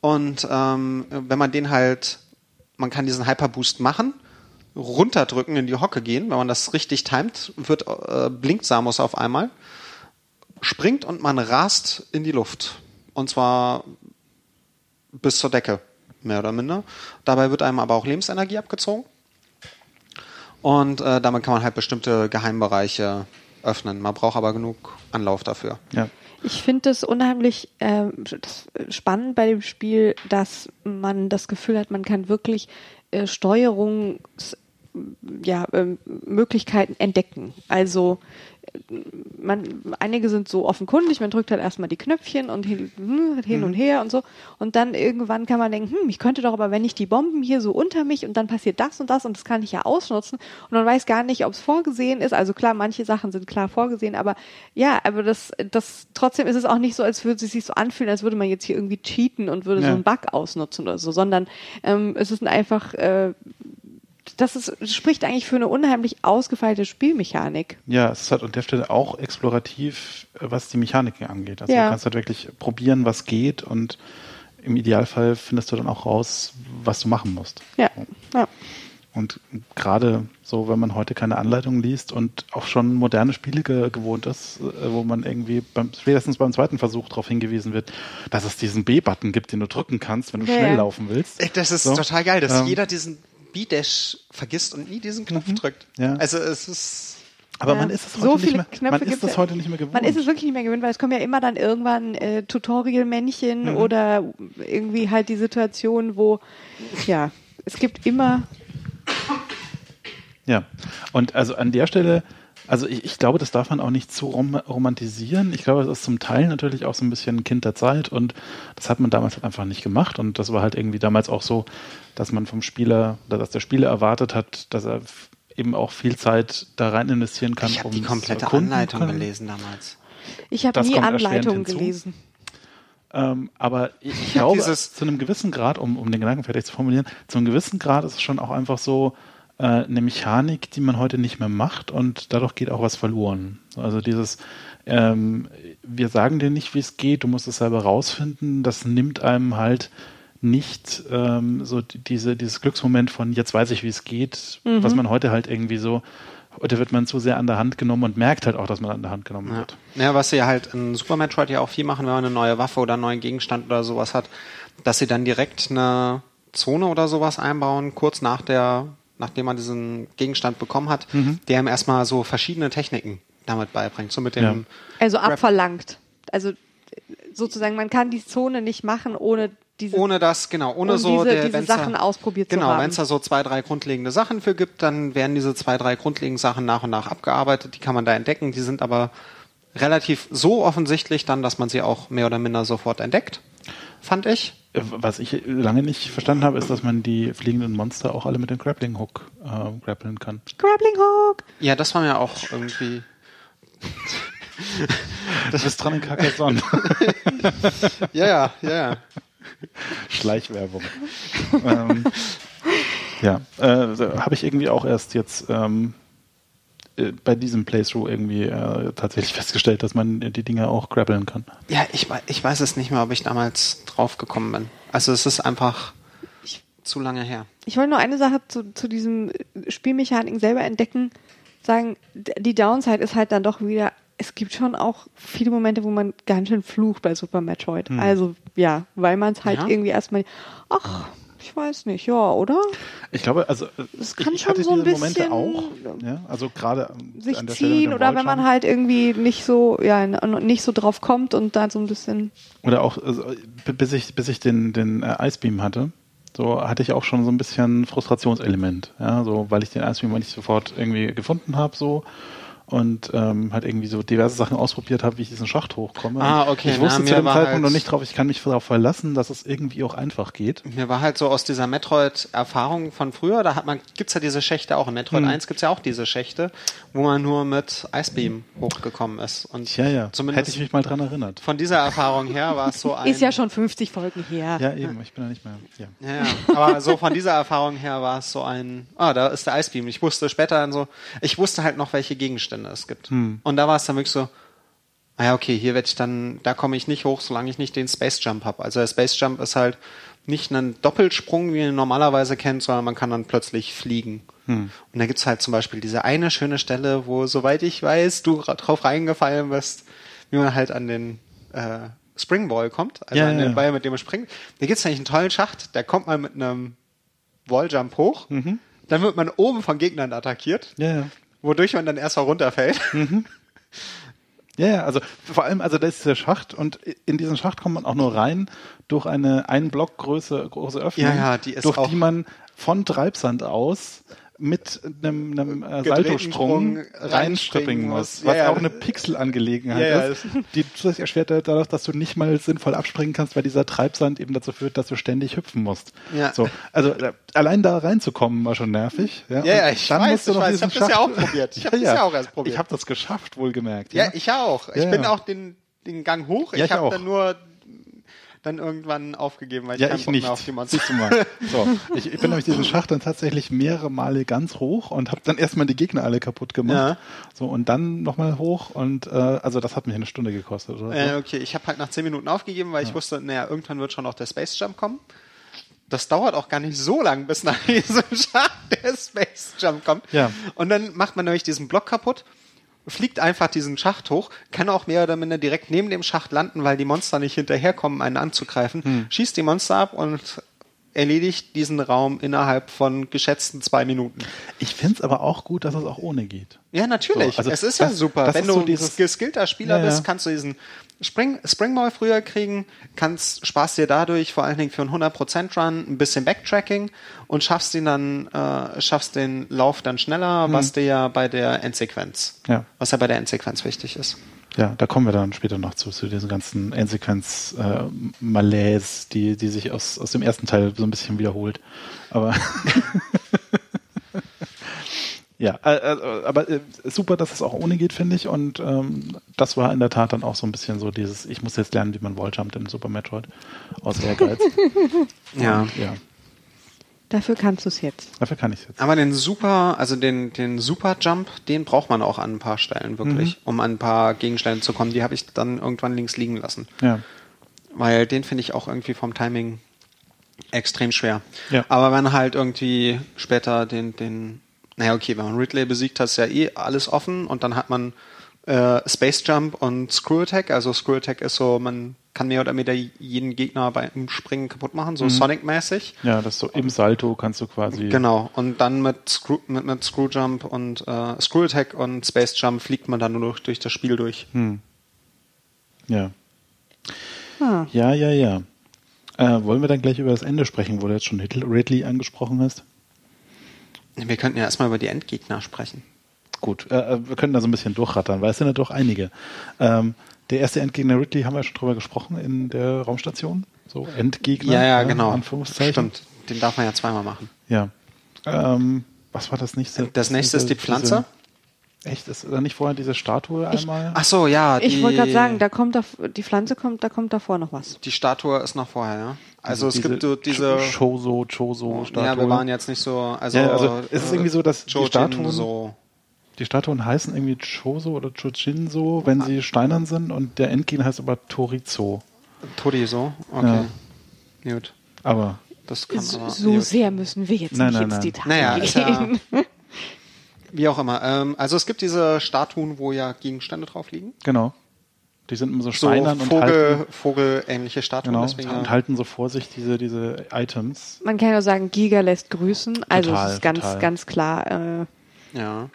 Und ähm, wenn man den halt, man kann diesen Hyperboost machen runterdrücken, in die Hocke gehen. Wenn man das richtig timet, wird, äh, blinkt Samus auf einmal, springt und man rast in die Luft. Und zwar bis zur Decke, mehr oder minder. Dabei wird einem aber auch Lebensenergie abgezogen. Und äh, damit kann man halt bestimmte Geheimbereiche öffnen. Man braucht aber genug Anlauf dafür. Ja. Ich finde es unheimlich äh, das, äh, spannend bei dem Spiel, dass man das Gefühl hat, man kann wirklich äh, Steuerungs ja, ähm, Möglichkeiten entdecken. Also man, einige sind so offenkundig, man drückt halt erstmal die Knöpfchen und hin, hm, hin und her und so. Und dann irgendwann kann man denken, hm, ich könnte doch aber, wenn ich die Bomben hier so unter mich und dann passiert das und das und das kann ich ja ausnutzen. Und man weiß gar nicht, ob es vorgesehen ist. Also klar, manche Sachen sind klar vorgesehen, aber ja, aber das, das trotzdem ist es auch nicht so, als würde es sich so anfühlen, als würde man jetzt hier irgendwie cheaten und würde Ja. so einen Bug ausnutzen oder so, sondern ähm, es ist einfach äh, das ist, spricht eigentlich für eine unheimlich ausgefeilte Spielmechanik. Ja, es ist halt an der Stelle auch explorativ, äh, was die Mechaniken angeht. Also Ja. du kannst halt wirklich probieren, was geht und im Idealfall findest du dann auch raus, was du machen musst. Ja, ja. Und gerade so, wenn man heute keine Anleitung liest und auch schon moderne Spiele ge gewohnt ist, äh, wo man irgendwie beim, spätestens beim zweiten Versuch darauf hingewiesen wird, dass es diesen B-Button gibt, den du drücken kannst, wenn du Ja, schnell ja. laufen willst. Ey, Das ist So. total geil, dass Ähm, jeder diesen B-Dash vergisst und nie diesen Knopf drückt. Ja. Also es ist. Aber Ja. man ist es So heute viele nicht mehr, Knöpfe man ist das heute nicht mehr gewohnt. Man ist es wirklich nicht mehr gewöhnt, weil es kommen ja immer dann irgendwann äh, Tutorial-Männchen Mhm. oder irgendwie halt die Situation, wo, ja, es gibt immer, Ja, und also an der Stelle, also ich, ich glaube, das darf man auch nicht zu rom romantisieren. Ich glaube, das ist zum Teil natürlich auch so ein bisschen ein Kind der Zeit und das hat man damals halt einfach nicht gemacht und das war halt irgendwie damals auch so, dass man vom Spieler oder dass der Spieler erwartet hat, dass er eben auch viel Zeit da rein investieren kann. Ich habe um die komplette Anleitung können. gelesen damals. ich habe nie hinzu. gelesen. Ähm, aber ich, ich glaube, dieses- zu einem gewissen Grad, um, um den Gedanken fertig zu formulieren, zu einem gewissen Grad ist es schon auch einfach so äh, eine Mechanik, die man heute nicht mehr macht und dadurch geht auch was verloren. Also dieses, ähm, wir sagen dir nicht, wie es geht, du musst es selber rausfinden, das nimmt einem halt nicht ähm, so die- diese, dieses Glücksmoment von jetzt weiß ich, wie es geht, was man heute halt irgendwie so, heute wird man zu sehr an der Hand genommen und merkt halt auch, dass man an der Hand genommen Ja. wird. ja, was sie halt in Super Metroid ja auch viel machen, wenn man eine neue Waffe oder einen neuen Gegenstand oder sowas hat, dass sie dann direkt eine Zone oder sowas einbauen, kurz nach der, nachdem man diesen Gegenstand bekommen hat, Mhm. der ihm erstmal so verschiedene Techniken damit beibringt. So mit dem, Ja. Also abverlangt. Also sozusagen, man kann die Zone nicht machen, ohne diese ohne das, genau, ohne um so diese, der, diese wenn's da- Sachen ausprobiert zu Genau, wenn es da so zwei, drei grundlegende Sachen für gibt, dann werden diese zwei, drei grundlegenden Sachen nach und nach abgearbeitet. Die kann man da entdecken. Die sind aber relativ so offensichtlich dann, dass man sie auch mehr oder minder sofort entdeckt, fand ich. Äh, Was ich lange nicht verstanden habe, ist, dass man die fliegenden Monster auch alle mit dem Grappling Hook äh, grappeln kann. Grappling Hook! Ja, das war mir auch irgendwie. Das ist dran in Carcassonne. Ja, ja, ja, ja. Schleichwerbung. ähm, ja, äh, so habe ich irgendwie auch erst jetzt ähm, äh, bei diesem Playthrough irgendwie äh, tatsächlich festgestellt, dass man die Dinge auch grappeln kann. Ja, ich, ich weiß es nicht mehr, ob ich damals drauf gekommen bin. Also es ist einfach zu lange her. Ich wollte nur eine Sache zu, zu diesem Spielmechaniken selber entdecken, sagen, die Downside ist halt dann doch wieder, es gibt schon auch viele Momente, wo man ganz schön flucht bei Super Metroid. Also ja, weil man es halt Ja? irgendwie erstmal, ach, ich weiß nicht, ja, oder? Ich glaube, also äh, Das kann ich, ich schon hatte so ein diese Momente bisschen, auch. Ja, also gerade Sich an der Stelle ziehen dem oder wenn man halt irgendwie nicht so, ja, nicht so drauf kommt und da so ein bisschen, Oder auch, also, bis ich, bis ich den, den äh, Icebeam hatte, so hatte ich auch schon so ein bisschen Frustrationselement, ja, so, weil ich den Icebeam nicht sofort irgendwie gefunden habe, so. Und ähm, halt irgendwie so diverse Sachen ausprobiert habe, wie ich diesen Schacht hochkomme. Ah, okay, Ich na, wusste mir zu dem Zeitpunkt halt- noch nicht drauf, ich kann mich darauf verlassen, dass es irgendwie auch einfach geht. Mir war halt so aus dieser Metroid-Erfahrung von früher, da hat man, gibt's ja diese Schächte auch. In Metroid Hm. 1 gibt's ja auch diese Schächte, wo man nur mit Icebeam hochgekommen ist. Und Tja, ja, zumindest hätte ich mich mal dran erinnert. von dieser Erfahrung her war es so ein. ist ja schon 50 Folgen her. Ja, eben, ich bin ja nicht mehr. Ja. Ja, ja. aber so von dieser Erfahrung her war es so ein, ah, da ist der Icebeam. Ich wusste später dann so, ich wusste halt noch, welche Gegenstände es gibt. Hm. Und da war es dann wirklich so, ah ja, okay, hier werde ich dann, da komme ich nicht hoch, solange ich nicht den Space Jump habe. Also der Space Jump ist halt, nicht einen Doppelsprung, wie man normalerweise kennt, sondern man kann dann plötzlich fliegen. Hm. Und da gibt's halt zum Beispiel diese eine schöne Stelle, wo, soweit ich weiß, du ra- drauf reingefallen bist, wie man halt an den äh, Springball kommt, also Ja, an den ja. Ball, mit dem man springt. Da gibt's eigentlich einen tollen Schacht, da kommt man mit einem Walljump hoch, dann wird man oben von Gegnern attackiert, ja. Wodurch man dann erstmal runterfällt. Ja, ja, also vor allem, also da ist der Schacht und in diesen Schacht kommt man auch nur rein durch eine ein Block Größe, große Öffnung, Ja, ja, die ist durch die man von Treibsand aus mit einem, einem äh, Saltosprung Sprung reinspringen muss, was Ja, ja. auch eine Pixelangelegenheit Ja, ja, ist, die zusätzlich erschwert wird dadurch, dass du nicht mal sinnvoll abspringen kannst, weil dieser Treibsand eben dazu führt, dass du ständig hüpfen musst. Ja. So, also äh, allein da reinzukommen war schon nervig. Ja, Ja, ja, ich dann weiß, musst du ich weiß, ich hab das ja auch probiert. Ich hab das ja auch erst probiert. Ich habe das geschafft, wohlgemerkt. Ja, ich auch. Ich Ja, bin ja. auch den, den Gang hoch. Ja, ich habe dann nur dann irgendwann aufgegeben, weil ich Ja, keinen ich Bock nicht. mehr auf die Monster. Mal. So, ich, ich bin nämlich diesen Schacht dann tatsächlich mehrere Male ganz hoch und habe dann erstmal die Gegner alle kaputt gemacht. Ja. So und dann nochmal hoch und äh, also das hat mich eine Stunde gekostet oder so. Äh, okay, ich habe halt nach 10 Minuten aufgegeben, weil ich wusste, naja, irgendwann wird schon noch der Space Jump kommen. Das dauert auch gar nicht so lang, bis nach diesem Schacht der Space Jump kommt. Ja. Und dann macht man nämlich diesen Block kaputt, fliegt einfach diesen Schacht hoch, kann auch mehr oder minder direkt neben dem Schacht landen, weil die Monster nicht hinterherkommen, einen anzugreifen, Hm. schießt die Monster ab und erledigt diesen Raum innerhalb von geschätzten zwei Minuten. Ich find's aber auch gut, dass es auch ohne geht. Ja, natürlich. So, also es ist ja das- super. das Wenn ist du so ein dieses- geskillter Spieler Ja, ja. bist, kannst du diesen Spring, Springball früher kriegen, kannst, sparst dir dadurch vor allen Dingen für einen 100% Run ein bisschen Backtracking und schaffst ihn dann, äh, schaffst den Lauf dann schneller, was dir ja bei der Endsequenz, Hm. Ja. was ja bei der Endsequenz wichtig ist. Ja, da kommen wir dann später noch zu, zu diesen ganzen Endsequenz äh, die, die sich aus, aus dem ersten Teil so ein bisschen wiederholt. Aber ja, äh, äh, aber äh, super, dass es auch ohne geht, finde ich. Und ähm, das war in der Tat dann auch so ein bisschen so dieses, ich muss jetzt lernen, wie man Walljumpt in Super Metroid aus Ehrgeiz. Ja. Und, ja, Dafür kannst du es jetzt. dafür kann ich es jetzt. Aber den Super, also den, den Super Jump, den braucht man auch an ein paar Stellen wirklich, um an ein paar Gegenstände zu kommen. Die habe ich dann irgendwann links liegen lassen. Ja. weil den finde ich auch irgendwie vom Timing extrem schwer. Ja. Aber wenn halt irgendwie später den, den, naja, okay, wenn man Ridley besiegt hat, ist ja eh alles offen und dann hat man äh, Space Jump und Screw Attack. Also Screw Attack ist so, man kann mehr oder weniger jeden Gegner beim Springen kaputt machen, so Sonic-mäßig. Ja, das so im Salto kannst du quasi. Genau. Und dann mit Screw, mit, mit Screw Jump und äh, Screw Attack und Space Jump fliegt man dann nur durch, durch das Spiel durch. Hm. Ja. Ah. Ja, ja, ja. Äh, wollen wir dann gleich über das Ende sprechen, wo du jetzt schon Ridley angesprochen hast? Wir könnten ja erstmal über die Endgegner sprechen. Gut, äh, äh, wir können da so ein bisschen durchrattern, weil es sind ja doch einige. Ähm, der erste Endgegner Ridley haben wir schon drüber gesprochen in der Raumstation. So Endgegner. Ja, ja, ne, genau. Anführungszeichen. Stimmt. Den darf man ja zweimal machen. Ja. Ähm, was war das nächste? Das nächste ist die Pflanze. Echt? Ist da nicht vorher diese Statue Ich- einmal? Ach so, ja. Ich wollte gerade sagen, da kommt da, die Pflanze kommt, da kommt davor noch was. Die Statue ist noch vorher, ja. Also, es diese gibt so diese. Ch- Choso, Choso-Statue. Ja, wir waren jetzt nicht so. Also, Ja, also es ist irgendwie so, dass die Statuen- so. Die Statuen heißen irgendwie Choso oder Chojinso, wenn sie steinern sind, und der Endgegner heißt aber Torizo. Tori so. Okay. Gut. Aber Das kann So, aber. so gut. sehr müssen wir jetzt Nein, nicht nein, ins nein. Detail Naja, ist ja- gehen. Wie auch immer. Ähm, also es gibt diese Statuen, wo ja Gegenstände drauf liegen. genau. Die sind immer so So steinern und Vogel, halten, Vogelähnliche Statuen. genau, deswegen, und halten so vor sich diese, diese Items. Man kann ja sagen, Giga lässt grüßen. Also Total, es ist ganz, total. ganz klar. Äh, ja.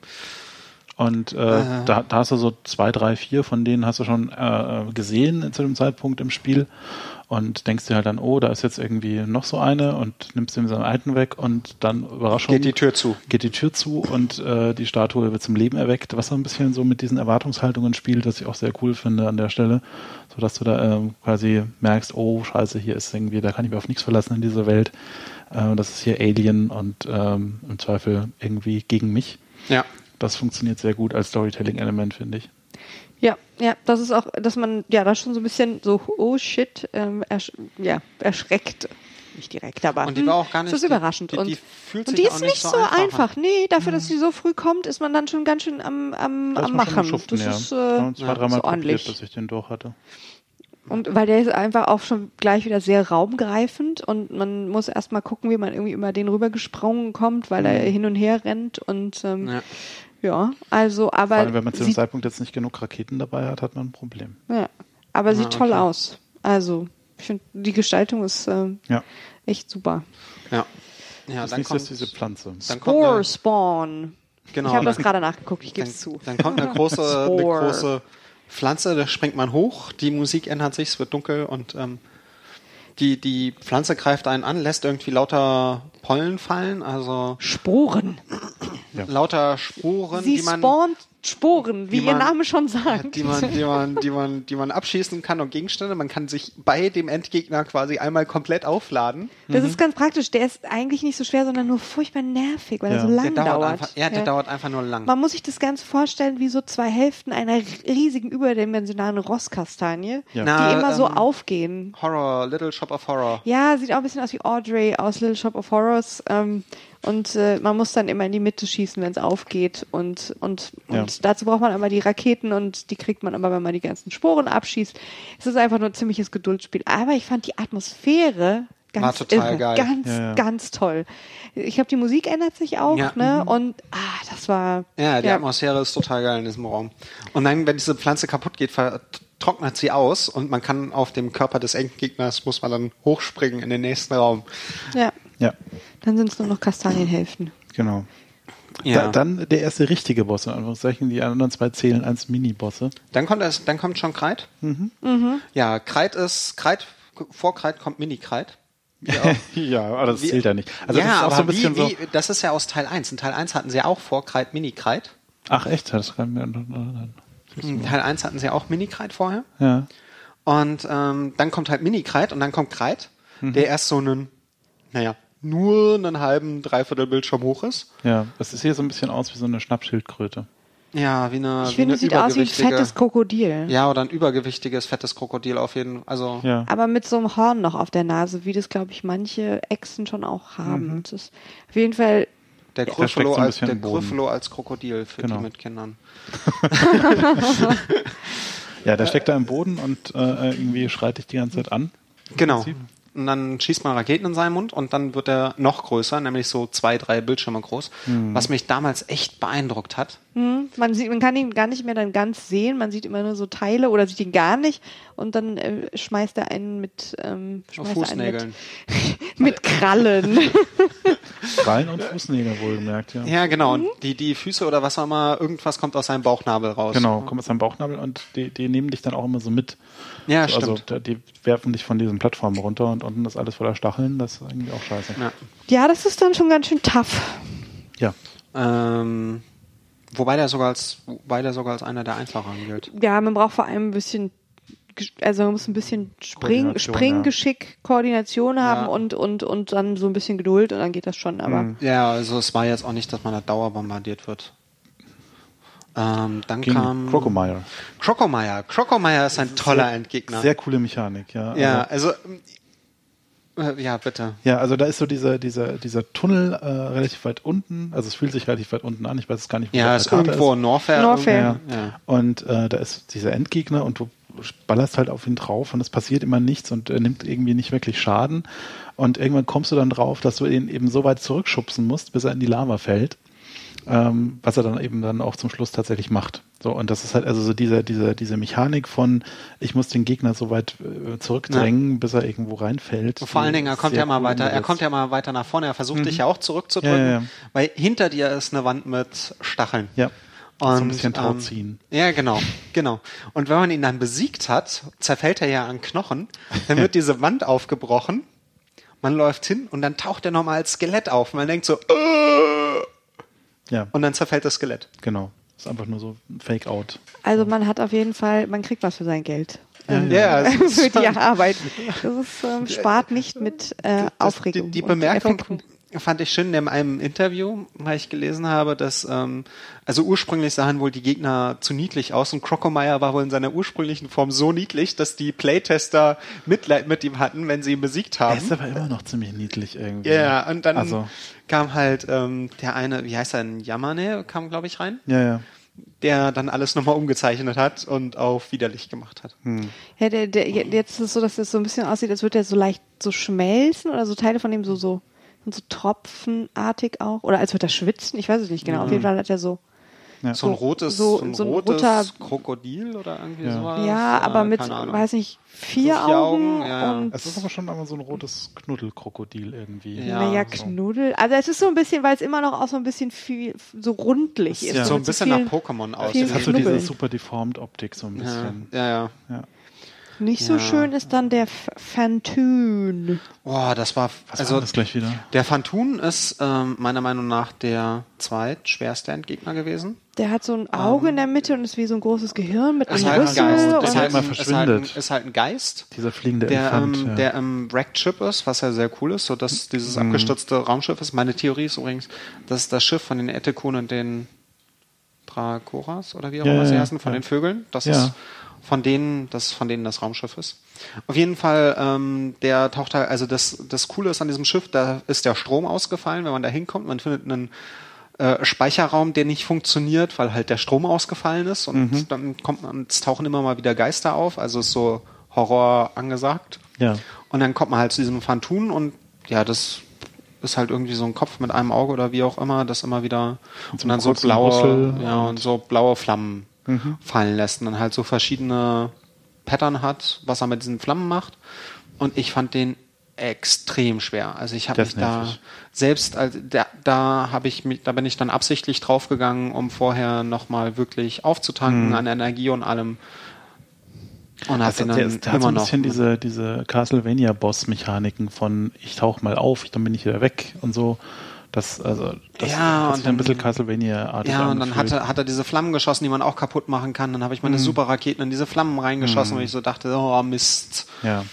Und äh, da, da hast du so zwei, drei, vier von denen hast du schon äh, gesehen zu dem Zeitpunkt im Spiel und denkst dir halt dann, oh, da ist jetzt irgendwie noch so eine und nimmst ihm seinen alten weg und dann Überraschung. Geht die Tür zu. Geht die Tür zu und äh, die Statue wird zum Leben erweckt, was so ein bisschen so mit diesen Erwartungshaltungen spielt, das ich auch sehr cool finde an der Stelle, so dass du da ähm, quasi merkst, oh Scheiße, hier ist irgendwie, da kann ich mich auf nichts verlassen in dieser Welt. Äh, das ist hier Alien und ähm, im Zweifel irgendwie gegen mich. Ja. Das funktioniert sehr gut als Storytelling-Element, finde ich. ja, ja, das ist auch, dass man ja da schon so ein bisschen so, oh shit, ähm, ersch ja, erschreckt. Nicht direkt, aber Und die war auch gar nicht- Das ist überraschend. die- die und fühlt und sich die auch ist nicht nicht so einfach einfach. Nee, dafür, dass sie so früh kommt, ist man dann schon ganz schön am, am, am Machen. schuften, das ja. ist äh, wir zwei, ja, dreimal so ordentlich. bis ich den durch hatte. Und weil der ist einfach auch schon gleich wieder sehr raumgreifend und man muss erstmal gucken, wie man irgendwie über den rübergesprungen kommt, weil er hin und her rennt und ähm, ja. Ja. also, aber Vor allem, wenn man zu dem sieht, Zeitpunkt jetzt nicht genug Raketen dabei hat, hat man ein Problem. ja, aber sieht Ah, toll okay. aus. Also, ich finde, die Gestaltung ist ähm, Ja. echt super. Ja. Ja, das dann ist kommt, diese Pflanze. dann kommt Spore eine, Spawn. genau, ich habe das gerade nachgeguckt, ich gebe es zu. dann kommt eine große, eine Spore. große Pflanze, da springt man hoch, die Musik ändert sich, es wird dunkel und ähm, die, die Pflanze greift einen an, lässt irgendwie lauter Pollen fallen, also Sporen. lauter Sporen, Sie die man, spawnt Sporen, wie die ihr man- Name schon sagt. die man, die man, die man, die man abschießen kann und Gegenstände. Man kann sich bei dem Endgegner quasi einmal komplett aufladen. Das ist ganz praktisch. Der ist eigentlich nicht so schwer, sondern nur furchtbar nervig, weil Ja. er so lang Der dauert, dauert. einfach, ja, der dauert einfach nur lang. Man muss sich das Ganze vorstellen wie so zwei Hälften einer riesigen überdimensionalen Rosskastanie, Ja. Na, die immer so ähm, aufgehen. Horror, Little Shop of Horror. Ja, sieht auch ein bisschen aus wie Audrey aus Little Shop of Horrors. Ähm, und äh, man muss dann immer in die Mitte schießen, wenn es aufgeht. Und, und, Ja. und dazu braucht man aber die Raketen und die kriegt man aber, wenn man die ganzen Sporen abschießt. Es ist einfach nur ein ziemliches Geduldsspiel. Aber ich fand die Atmosphäre ganz War total irre, geil. ganz, Ja, ja. ganz toll. Ich glaube, die Musik ändert sich auch, Ja. ne? Und ah, das war Ja, die Atmosphäre ist total geil in diesem Raum. Und dann, wenn diese Pflanze kaputt geht, trocknet sie aus und man kann auf dem Körper des Endgegners, muss man dann hochspringen in den nächsten Raum. ja. Ja, Dann sind es nur noch Kastanienhälften. genau. Ja. Da, dann der erste richtige Boss, in Anführungszeichen. Die anderen zwei zählen als Mini-Bosse. Dann kommt es, dann kommt schon Kreit. Mhm. Ja, Kreit ist, Kreit, vor Kreit kommt Mini-Kreit. Ja, aber das Wie- zählt ja nicht. Also ja, das ist auch aber so ein bisschen wie, so. wie, das ist ja aus Teil 1. In Teil 1 hatten sie ja auch vor Kreit, Mini-Kreit. Ach echt? Das kann mir. In Teil 1 hatten sie auch Mini-Kreit vorher. Ja. Und ähm, dann kommt halt Mini-Kreit und dann kommt Kreit, Mhm. der erst so einen, naja, nur einen halben, dreiviertel Bildschirm hoch ist. Ja, das sieht hier so ein bisschen aus wie so eine Schnappschildkröte. Ja, wie eine, Ich wie finde, eine es sieht aus wie ein fettes Krokodil. Ja, oder ein übergewichtiges, fettes Krokodil auf jeden Also, Ja. Aber mit so einem Horn noch auf der Nase, wie das, glaube ich, manche Echsen schon auch haben. Das ist auf jeden Fall, der Gryffalo als, der. Gryffalo als Krokodil für Genau. die mit Kindern. Ja, der steckt da im Boden und äh, irgendwie schreit dich die ganze Zeit an. Genau. Prinzip. Und dann schießt man Raketen in seinen Mund und dann wird er noch größer, nämlich so zwei, drei Bildschirme groß, Hm. was mich damals echt beeindruckt hat. Hm, man sieht, man kann ihn gar nicht mehr dann ganz sehen, man sieht immer nur so Teile oder sieht ihn gar nicht und dann äh, schmeißt er einen mit, ähm, Auf Fußnägeln. mit, mit Krallen. Krallen und Fußnägel wohlgemerkt, ja. Ja, genau. Mhm. Und die, die Füße oder was auch immer, irgendwas kommt aus seinem Bauchnabel raus. Genau, kommt aus seinem Bauchnabel und die, die nehmen dich dann auch immer so mit. Ja, also stimmt. da- die werfen dich von diesen Plattformen runter und unten ist alles voller Stacheln. Das ist irgendwie auch scheiße. Ja. ja, das ist dann schon ganz schön tough. Ja. Ähm, wobei der sogar als, wobei der sogar als einer der einfacheren gilt. Ja, man braucht vor allem ein bisschen, also man muss ein bisschen Spring, Koordination, Springgeschick, Koordination haben Ja. und, und, und dann so ein bisschen Geduld und dann geht das schon, aber. Mhm. Ja, also es war jetzt auch nicht, dass man da dauerbombardiert wird. Ähm, dann Gegen kam Crocomire. Crocomire. Crocomire ist ein toller Endgegner. Sehr coole Mechanik, ja. ja, Also, also ja, bitte. ja, also da ist so dieser, dieser, dieser Tunnel äh, relativ weit unten. Also es fühlt sich relativ weit unten an. Ich weiß es gar nicht, wo Ja, der ist Karte irgendwo in Norfair. Norfair. irgendwie. Ja. Und äh, da ist dieser Endgegner und du ballerst halt auf ihn drauf und es passiert immer nichts und er nimmt irgendwie nicht wirklich Schaden. Und irgendwann kommst du dann drauf, dass du ihn eben so weit zurückschubsen musst, bis er in die Lava fällt. Ähm, was er dann eben dann auch zum Schluss tatsächlich macht. So, und das ist halt also so diese, diese, diese Mechanik von, ich muss den Gegner so weit äh, zurückdrängen, bis er irgendwo reinfällt. Und vor allen Dingen, er kommt ja mal weiter, er kommt ja mal weiter nach vorne, er versucht dich ja auch zurückzudrücken, Ja, ja, ja. weil hinter dir ist eine Wand mit Stacheln. Ja. Und, so ein bisschen ähm, tauziehen. ja, genau, genau. Und wenn man ihn dann besiegt hat, zerfällt er ja an Knochen, dann wird diese Wand aufgebrochen, man läuft hin und dann taucht er nochmal als Skelett auf. Man denkt so, äh, ja, und dann zerfällt das Skelett. genau. Ist einfach nur so ein Fake-Out. Also man hat auf jeden Fall, man kriegt was für sein Geld. Ähm, Ja, es ist für die Arbeit. Das ist, ähm, spart nicht mit äh, Das- Aufregung. Die, die Bemerkung Effekten. fand ich schön in einem Interview, weil ich gelesen habe, dass ähm, also ursprünglich sahen wohl die Gegner zu niedlich aus und Crocomire war wohl in seiner ursprünglichen Form so niedlich, dass die Playtester Mitleid mit ihm hatten, wenn sie ihn besiegt Er haben. ist aber immer noch ziemlich niedlich irgendwie. Ja, und dann Also, kam halt ähm, der eine, wie heißt er, ein Yamane, kam glaube ich rein. ja, ja. der dann alles nochmal umgezeichnet hat und auf widerlich gemacht hat. Ja, der, der, jetzt ist es so, dass es so ein bisschen aussieht, als würde er so leicht so schmelzen oder so Teile von dem so, so, so tropfenartig auch. Oder als würde er schwitzen. Ich weiß es nicht genau. Auf jeden Fall hat er so. Ja. So ein rotes, so- so, ein so ein rotes roter- Krokodil oder irgendwie Ja. sowas. Ja, aber mit, weiß nicht, vier, So vier Augen, Augen, ja, und Es ist aber schon einmal so ein rotes Knuddelkrokodil irgendwie. Ja, naja, so. Knuddel. Also es ist so ein bisschen, weil es immer noch auch so ein bisschen viel so rundlich ist. Ja. so ein bisschen vielen- nach Pokémon aus. Es hat so diese super deformed Optik so ein bisschen. ja, ja. Ja. Nicht so Ja. schön ist dann der F- Fantun. Boah, das war, Was also war das gleich wieder? der Phantun ist ähm, meiner Meinung nach der zweitschwerste Endgegner gewesen. Der hat so ein Auge in der Mitte und ist wie so ein großes Gehirn mit Ist einem halt ein Rüssel. Geist. und Ist halt, immer ein, ist, halt ist halt ein Geist, Dieser fliegende der, Elefant. ähm, ja. der im Wrecked-Ship ist, was ja sehr cool ist, so dass dieses abgestürzte Raumschiff ist. Meine Theorie ist übrigens, das ist das Schiff von den Etekun und den Dracoras oder wie auch Ja, immer sie ja, heißen, von ja. den Vögeln. Das Ja. ist von denen, das von denen das Raumschiff ist. Auf jeden Fall, ähm, der taucht halt, also das, das Coole ist an diesem Schiff, da ist der Strom ausgefallen, wenn man da hinkommt, man findet einen äh, Speicherraum, der nicht funktioniert, weil halt der Strom ausgefallen ist und Mhm. dann kommt man, es tauchen immer mal wieder Geister auf, also ist so Horror angesagt. Ja. Und dann kommt man halt zu diesem Phantun und ja, das ist halt irgendwie so ein Kopf mit einem Auge oder wie auch immer, das immer wieder und so dann so blaue, Rüssel ja, und so blaue Flammen Mhm. fallen lässt und dann halt so verschiedene Pattern hat, was er mit diesen Flammen macht. Und ich fand den extrem schwer. Also ich habe mich da selbst, also da, da habe ich mich, da bin ich dann absichtlich draufgegangen, um vorher nochmal wirklich aufzutanken Mhm. an Energie und allem. Und hab Also, den dann ist, hat immer so ein noch. bisschen diese, diese Castlevania-Boss-Mechaniken von ich tauche mal auf, ich, dann bin ich wieder weg und so. Das, also, das Ja, hat und sich ein bisschen dann- Castlevania-artig Ja, und dann hat er, hat er diese Flammen geschossen, die man auch kaputt machen kann. Dann habe ich meine Mhm. Superraketen in diese Flammen reingeschossen, und ich so dachte, oh Mist. Ja.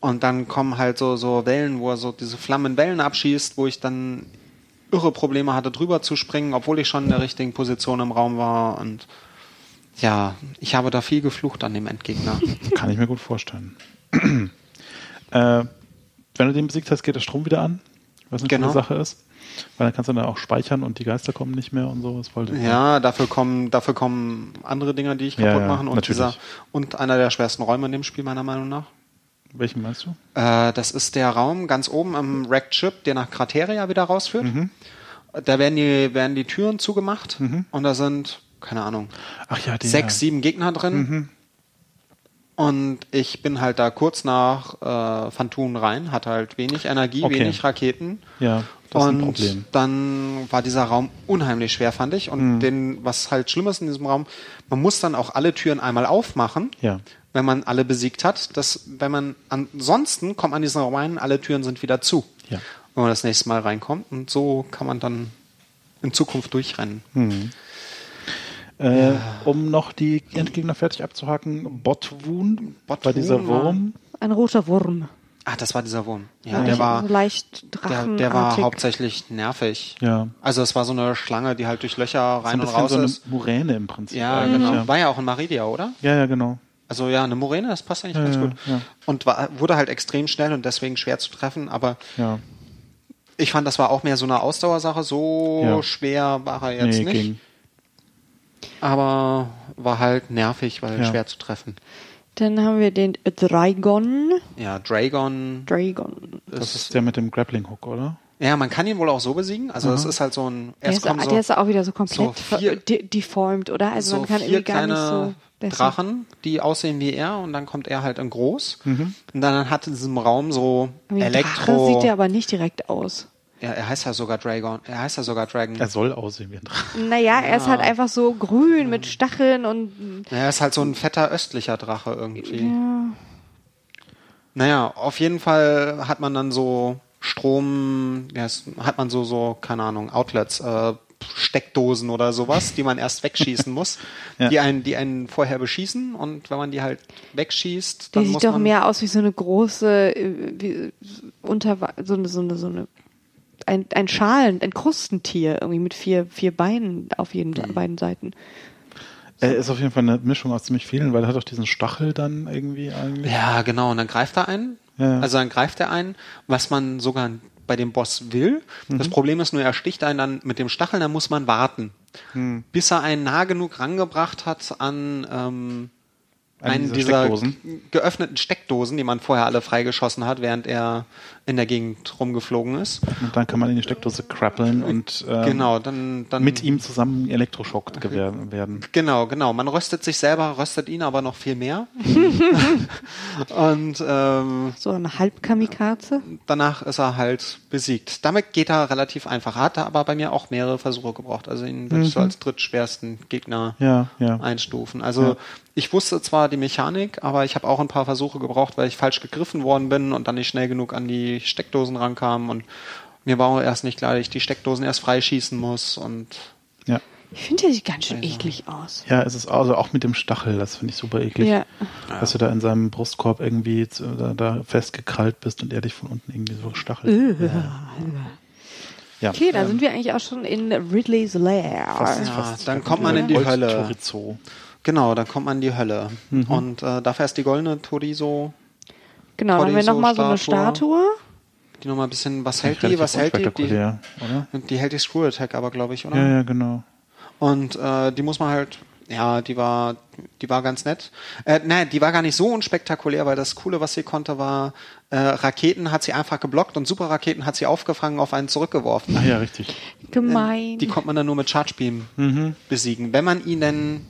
Und dann kommen halt so, so Wellen, wo er so diese Flammen in Wellen abschießt, wo ich dann irre Probleme hatte, drüber zu springen, obwohl ich schon in der richtigen Position im Raum war. Und ja, ich habe da viel geflucht an dem Endgegner. Kann ich mir gut vorstellen. äh, wenn du den besiegt hast, geht der Strom wieder an, was eine Genau. coole Sache ist. Weil dann kannst du dann auch speichern und die Geister kommen nicht mehr und so. Das wollte ich. ja, dafür kommen, dafür kommen andere Dinge, die ich Ja, kaputt ja, machen. Und, dieser, und einer der schwersten Räume in dem Spiel, meiner Meinung nach. Welchen meinst du? Äh, das ist der Raum ganz oben im Wrecked Ship, der nach Krateria wieder rausführt. Da werden die, werden die Türen zugemacht und da sind, keine Ahnung, Ach ja, den. sechs, sieben Gegner drin. Und ich bin halt da kurz nach äh, Phantun rein, hatte halt wenig Energie, Okay. wenig Raketen. Ja, das ist ein und Problem. dann war dieser Raum unheimlich schwer, fand ich. Und Mhm. den, was halt schlimm ist in diesem Raum, man muss dann auch alle Türen einmal aufmachen, Ja. Wenn man alle besiegt hat. Das, wenn man ansonsten kommt in diesen Raum rein, alle Türen sind wieder zu. Ja. Wenn man das nächste Mal reinkommt. Und so kann man dann in Zukunft durchrennen. Äh, Um noch die Endgegner fertig abzuhaken, Botwoon war Botwoon dieser war- Wurm. Ein roter Wurm. Ah, das war dieser Wurm. Ja, Ja, der so war, leicht der, der war hauptsächlich nervig. Ja. Also es war so eine Schlange, die halt durch Löcher So rein ein und raus so eine ist. Muräne im Prinzip. Ja, eigentlich, genau. Ja. War ja auch in Maridia, oder? ja, ja, genau. Also ja, eine Muräne, das passt eigentlich Ja, ganz ja, gut. ja. Und war, wurde halt extrem schnell und deswegen schwer zu treffen, aber Ja. ich fand, das war auch mehr so eine Ausdauersache. So Ja. schwer war er jetzt Nee, nicht. ging. Aber war halt nervig, weil Ja. schwer zu treffen. Dann haben wir den Dragon. Ja, Dragon. Dragon. Das ist der mit dem Grappling Hook, oder? Ja, man kann ihn wohl auch so besiegen. Also es ist halt so ein. Der Erst ist, kommen so, der ist auch wieder so komplett so vier- de deformed, oder? Also so man kann irgendwie gar kleine nicht so. Besser- Drachen, die aussehen wie er und dann kommt er halt in groß. Mhm. Und dann hat in diesem Raum so Wie ein Drache Elektro. sieht der aber nicht direkt aus. ja, er heißt ja sogar Dragon. Er heißt ja sogar Dragon. Er soll aussehen wie ein Drache. Naja, er ist halt einfach so grün mit Stacheln und Ja, er ist halt so ein fetter östlicher Drache irgendwie. ja, Naja, auf jeden Fall hat man dann so Strom, ja, hat man so, so, keine Ahnung, Outlets, äh, Steckdosen oder sowas, die man erst wegschießen muss, Ja. die einen, die einen vorher beschießen und wenn man die halt wegschießt, dann muss sieht doch man mehr aus wie so eine große, äh, wie, unter, so eine, so eine, so eine, ein, ein Schalen, ein Krustentier irgendwie mit vier, vier Beinen auf jeden Mhm. beiden Seiten. Er ist auf jeden Fall eine Mischung aus ziemlich vielen, weil er hat auch diesen Stachel dann irgendwie eigentlich. Ja, genau. Und dann greift er einen. Ja. Also dann greift er einen, was man sogar bei dem Boss will. Das Problem ist nur, er sticht einen dann mit dem Stachel, dann muss man warten, bis er einen nah genug rangebracht hat an ähm, Eine einen dieser dieser Steckdosen? geöffneten Steckdosen, die man vorher alle freigeschossen hat, während er in der Gegend rumgeflogen ist. Und dann kann man in die Steckdose krabbeln und ähm, genau, dann, dann mit ihm zusammen elektroschockt gewer- werden. Genau, genau. Man röstet sich selber, röstet ihn aber noch viel mehr. Und ähm, So eine Halbkamikaze. danach ist er halt besiegt. Damit geht er relativ einfach. Hat er aber bei mir auch mehrere Versuche gebraucht. Also ihn würde ich so als drittschwersten Gegner Ja, ja. einstufen. Also Ja. ich wusste zwar die Mechanik, aber ich habe auch ein paar Versuche gebraucht, weil ich falsch gegriffen worden bin und dann nicht schnell genug an die Steckdosen rankam und mir war auch erst nicht klar, dass ich die Steckdosen erst freischießen muss und Ja. Ich finde, der sieht ganz schön eklig aus. Ja, es ist also auch mit dem Stachel, das finde ich super eklig. Ja. Dass du da in seinem Brustkorb irgendwie zu, da, da festgekrallt bist und er dich von unten irgendwie so Äh. stachelt. Ja. Okay, da sind wir eigentlich auch schon in Ridley's Lair. Fast- Ja, fast dann kommt man in die Hölle. Holzchorizo. Genau, dann kommt man in die Hölle. Mhm. Und äh, dafür ist die goldene Toriso, Genau, dann haben wir nochmal so eine. Statue. Die nochmal ein bisschen, was hält die? Was hält die? die? oder? Die hält die Screw Attack aber, glaube ich, oder? Ja, ja, genau. Und äh, die muss man halt, ja, die war, die war ganz nett. Äh, nein, die war gar nicht so unspektakulär, weil das Coole, was sie konnte, war, äh, Raketen hat sie einfach geblockt und Superraketen hat sie aufgefangen, auf einen zurückgeworfen. Ach ja, richtig. Gemein. Die konnte man dann nur mit Charge Beam Mhm. besiegen, wenn man ihn denn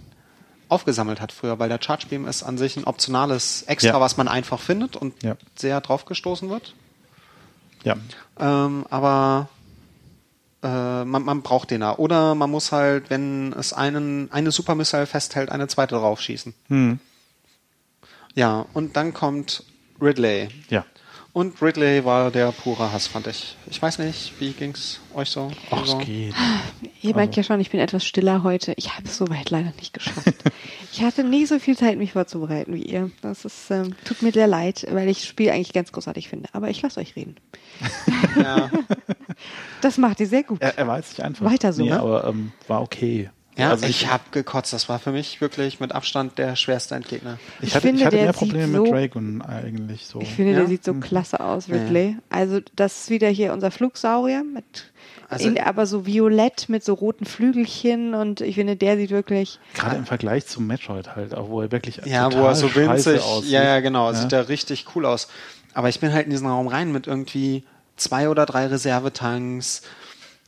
aufgesammelt hat früher, weil der Charge Beam ist an sich ein optionales Extra, Ja. was man einfach findet und Ja. sehr draufgestoßen wird. Ja. Ähm, aber äh, man, man braucht den da. Oder man muss halt, wenn es einen, eine Supermissile festhält, eine zweite draufschießen. Hm. Ja, und dann kommt Ridley. Ja. Und Ridley war der pure Hass, fand ich. Ich weiß nicht, wie ging's euch so? Ach, es geht. Ihr merkt ja schon, ich bin etwas stiller heute. Ich habe es soweit leider nicht geschafft. ich hatte nie so viel Zeit, mich vorzubereiten wie ihr. Das ist, ähm, tut mir sehr leid, weil ich das Spiel eigentlich ganz großartig finde. Aber ich lasse euch reden. Ja. Das macht ihr sehr gut. Er, er jetzt nicht einfach. Weiter so, Nee, ne? aber ähm, war okay. Ja, Also ich habe gekotzt. Das war für mich wirklich mit Abstand der schwerste Endgegner. Ich Ich hatte, finde, ich hatte der mehr sieht Probleme so- mit Dragon eigentlich so. Ich finde, Ja? der sieht so klasse aus, Ridley. Also das ist wieder hier unser Flugsaurier mit Also- in, aber so violett mit so roten Flügelchen und ich finde, der sieht wirklich Gerade im Vergleich zum Metroid halt, auch wo er wirklich Ja, total wo er so winzig, aussieht. ja, ja, genau, Ja. sieht er richtig cool aus. Aber ich bin halt in diesen Raum rein mit irgendwie zwei oder drei Reservetanks,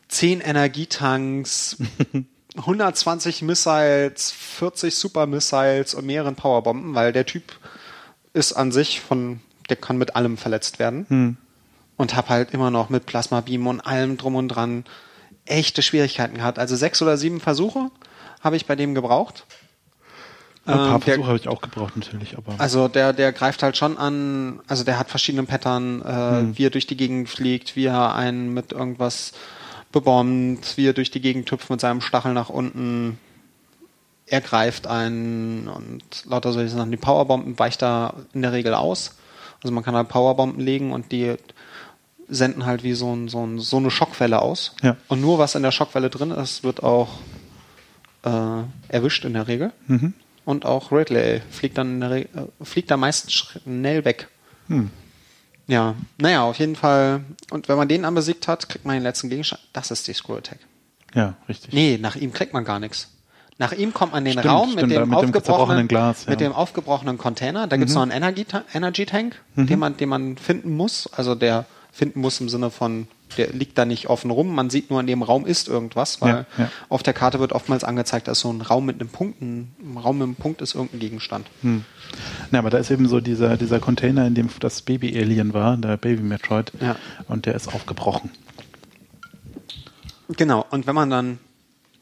zehn Energietanks, 120 Missiles, 40 Super Missiles und mehreren Powerbomben, weil der Typ ist an sich von, der kann mit allem verletzt werden. Hm. Und hab halt immer noch mit Plasmabeam und allem drum und dran echte Schwierigkeiten gehabt. Also sechs oder sieben Versuche habe ich bei dem gebraucht. Ein paar Ähm, Versuche habe ich auch gebraucht natürlich, aber also der, der greift halt schon an, also der hat verschiedene Pattern, äh, wie er durch die Gegend fliegt, wie er einen mit irgendwas bebombt, wie er durch die Gegend hüpft mit seinem Stachel nach unten. Er greift einen und lauter solche Sachen. Die Powerbomben weicht er in der Regel aus. Also man kann halt Powerbomben legen und die senden halt wie so, ein, so, ein, so eine Schockwelle aus. Ja. Und nur was in der Schockwelle drin ist, wird auch äh, erwischt in der Regel. Mhm. Und auch Ridley fliegt dann in der Re äh, fliegt da meist schnell weg. Hm. Ja, naja, auf jeden Fall. Und wenn man den dann besiegt hat, kriegt man den letzten Gegenstand. Das ist die Screw Attack. ja, richtig. Nee, nach ihm kriegt man gar nichts. Nach ihm kommt man in den Stimmt, Raum stimmt, mit dem, mit aufgebrochenen, Glas, ja. mit dem aufgebrochenen Container. Da gibt's noch einen Energy, Energy Tank, Mhm. den, man, den man finden muss. Also der finden muss im Sinne von, der liegt da nicht offen rum. Man sieht nur, in dem Raum ist irgendwas, weil Ja, ja. auf der Karte wird oftmals angezeigt, dass so ein Raum mit einem Punkt, ein Raum mit einem Punkt ist irgendein Gegenstand. Hm. Ja, aber da ist eben so dieser, dieser Container, in dem das Baby-Alien war, der Baby-Metroid, Ja. und der ist aufgebrochen. Genau, und wenn man dann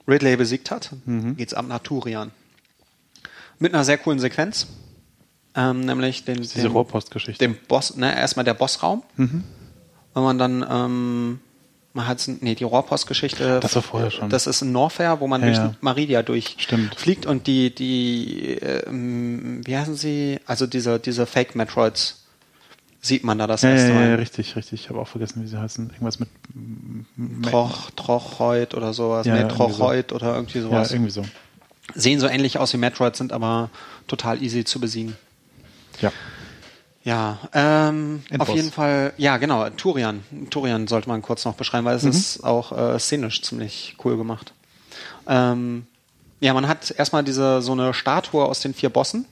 Ridley besiegt hat, Mhm. geht's ab nach Turian. Mit einer sehr coolen Sequenz. Ähm, nämlich den, Diese den, Rohrpostgeschichte. dem Boss, ne, erstmal der Bossraum. Mhm. Wenn man dann, ähm, man hat, nee, die Rohrpostgeschichte. Das war vorher schon. Das ist in Norfair, wo man Ja, durch ja. Maridia durchfliegt und die, die, ähm, wie heißen sie? Also diese, diese Fake Metroids sieht man da das Ja, ja, erste ja, ja, Mal. richtig, richtig. Ich habe auch vergessen, wie sie heißen. Irgendwas mit Troch, Trochoid oder sowas. Ja, nee, ja, irgendwie so. Trochoid oder irgendwie Ja, sowas. irgendwie so. Sehen so ähnlich aus wie Metroid, sind aber total easy zu besiegen. Ja. Ja, ähm, Endboss. auf jeden Fall, ja genau, Turian. Turian sollte man kurz noch beschreiben, weil es ist auch äh, szenisch ziemlich cool gemacht. Ähm, ja, man hat erstmal diese so eine Statue aus den vier Bossen,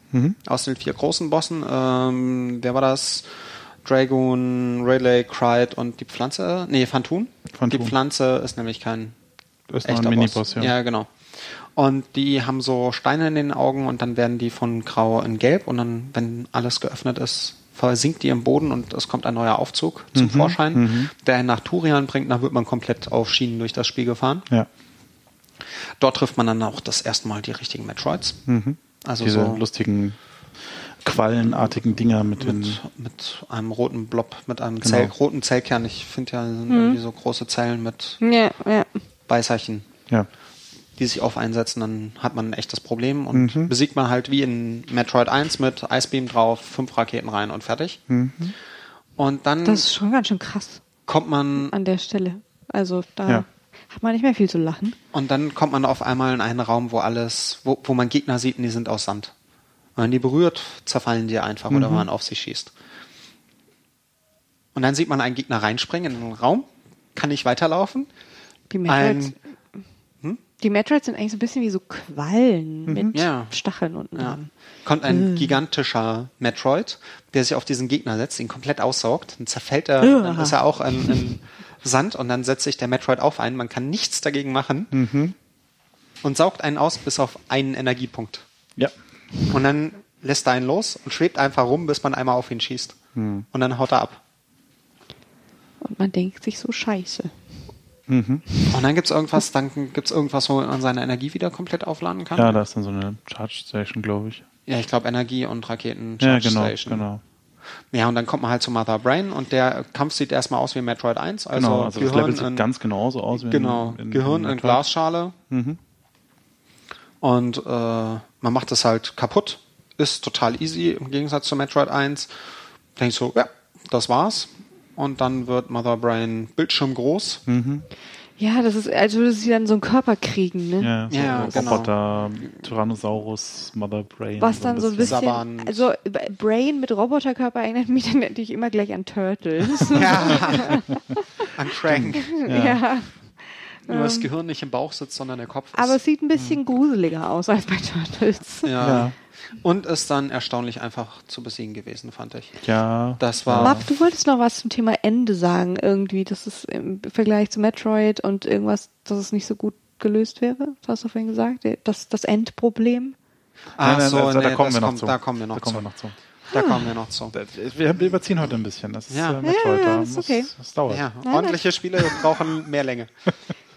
aus den vier großen Bossen. Ähm, wer war das? Dragoon, Rayleigh, Cryde und die Pflanze? Nee, Phantom. Phantom. Die Pflanze ist nämlich kein Das ist echter ein Miniboss, Boss. ja. Ja, genau. Und die haben so Steine in den Augen und dann werden die von grau in gelb und dann, wenn alles geöffnet ist, versinkt die im Boden und es kommt ein neuer Aufzug zum Mhm, Vorschein, der einen nach Turian bringt, dann wird man komplett auf Schienen durch das Spiel gefahren. Ja. Dort trifft man dann auch das erste Mal die richtigen Metroids. Also Mhm. Diese so lustigen quallenartigen Dinger mit, mit, mit einem roten Blob, mit einem Genau. Zell, roten Zellkern. Ich finde ja sind irgendwie so große Zellen mit Ja, ja. Beißerchen. Ja. Die sich auf einsetzen, dann hat man ein echtes Problem und besiegt man halt wie in Metroid 1 mit Icebeam drauf, fünf Raketen rein und fertig. Und dann Das ist schon ganz schön krass kommt man an der Stelle. Also da Ja. hat man nicht mehr viel zu lachen. und dann kommt man auf einmal in einen Raum, wo alles, wo, wo man Gegner sieht und die sind aus Sand. Wenn man die berührt, zerfallen die einfach oder wenn man auf sie schießt. Und dann sieht man einen Gegner reinspringen in einen Raum, kann nicht weiterlaufen. Ein, die Metroids sind eigentlich so ein bisschen wie so Quallen mit Ja. Stacheln unten Ja. dran. Kommt ein gigantischer Metroid, der sich auf diesen Gegner setzt, ihn komplett aussaugt, dann zerfällt er, dann Uah. ist er auch in, in Sand und dann setzt sich der Metroid auf einen, man kann nichts dagegen machen und saugt einen aus bis auf einen Energiepunkt. Ja. Und dann lässt er einen los und schwebt einfach rum, bis man einmal auf ihn schießt. Und dann haut er ab. Und man denkt sich so scheiße. Und dann gibt's irgendwas, dann gibt's irgendwas, wo man seine Energie wieder komplett aufladen kann. Ja, da ist dann so eine Charge Station, glaube ich. Ja, ich glaube Energie und Raketen Ja, Charge genau, Station. genau. Ja, und dann kommt man halt zu Mother Brain und der Kampf sieht erstmal aus wie Metroid 1. Also, Genau, also das Gehirn Level sieht in, ganz genauso aus wie genau, in, in, Gehirn in Metroid. Glasschale. Und äh, man macht es halt kaputt. Ist total easy im Gegensatz zu Metroid 1. Denke ich so, ja, das war's. Und dann wird Mother Brain bildschirmgroß. Ja, das ist, als würde sie dann so einen Körper kriegen, ne? Ja, so Ja, genau. Roboter, Tyrannosaurus, Mother Brain. Was dann so ein bisschen, Saban. also Brain mit Roboterkörper erinnert mich dann natürlich immer gleich an Turtles. Ja. An Crank. ja. Nur das Gehirn nicht im Bauch sitzt, sondern der Kopf ist. Aber es sieht ein bisschen gruseliger aus als bei Turtles. ja. Ja. Und ist dann erstaunlich einfach zu besiegen gewesen, fand ich. Ja. Das war. Map, du wolltest noch was zum Thema Ende sagen, irgendwie, dass es im Vergleich zu Metroid und irgendwas, dass es nicht so gut gelöst wäre. Was hast du vorhin gesagt? Das, das Endproblem. Ach Nein, nein, so, also, da nee, kommen das wir noch kommt, zu. Da kommen wir noch da zu. kommen wir noch zu. Da kommen wir noch zu. Wir, überziehen heute ein bisschen. Das ist Ja. äh, Metroid. Ja, da ja, ist muss- okay. Das dauert. Ja, ordentliche Spiele brauchen mehr Länge.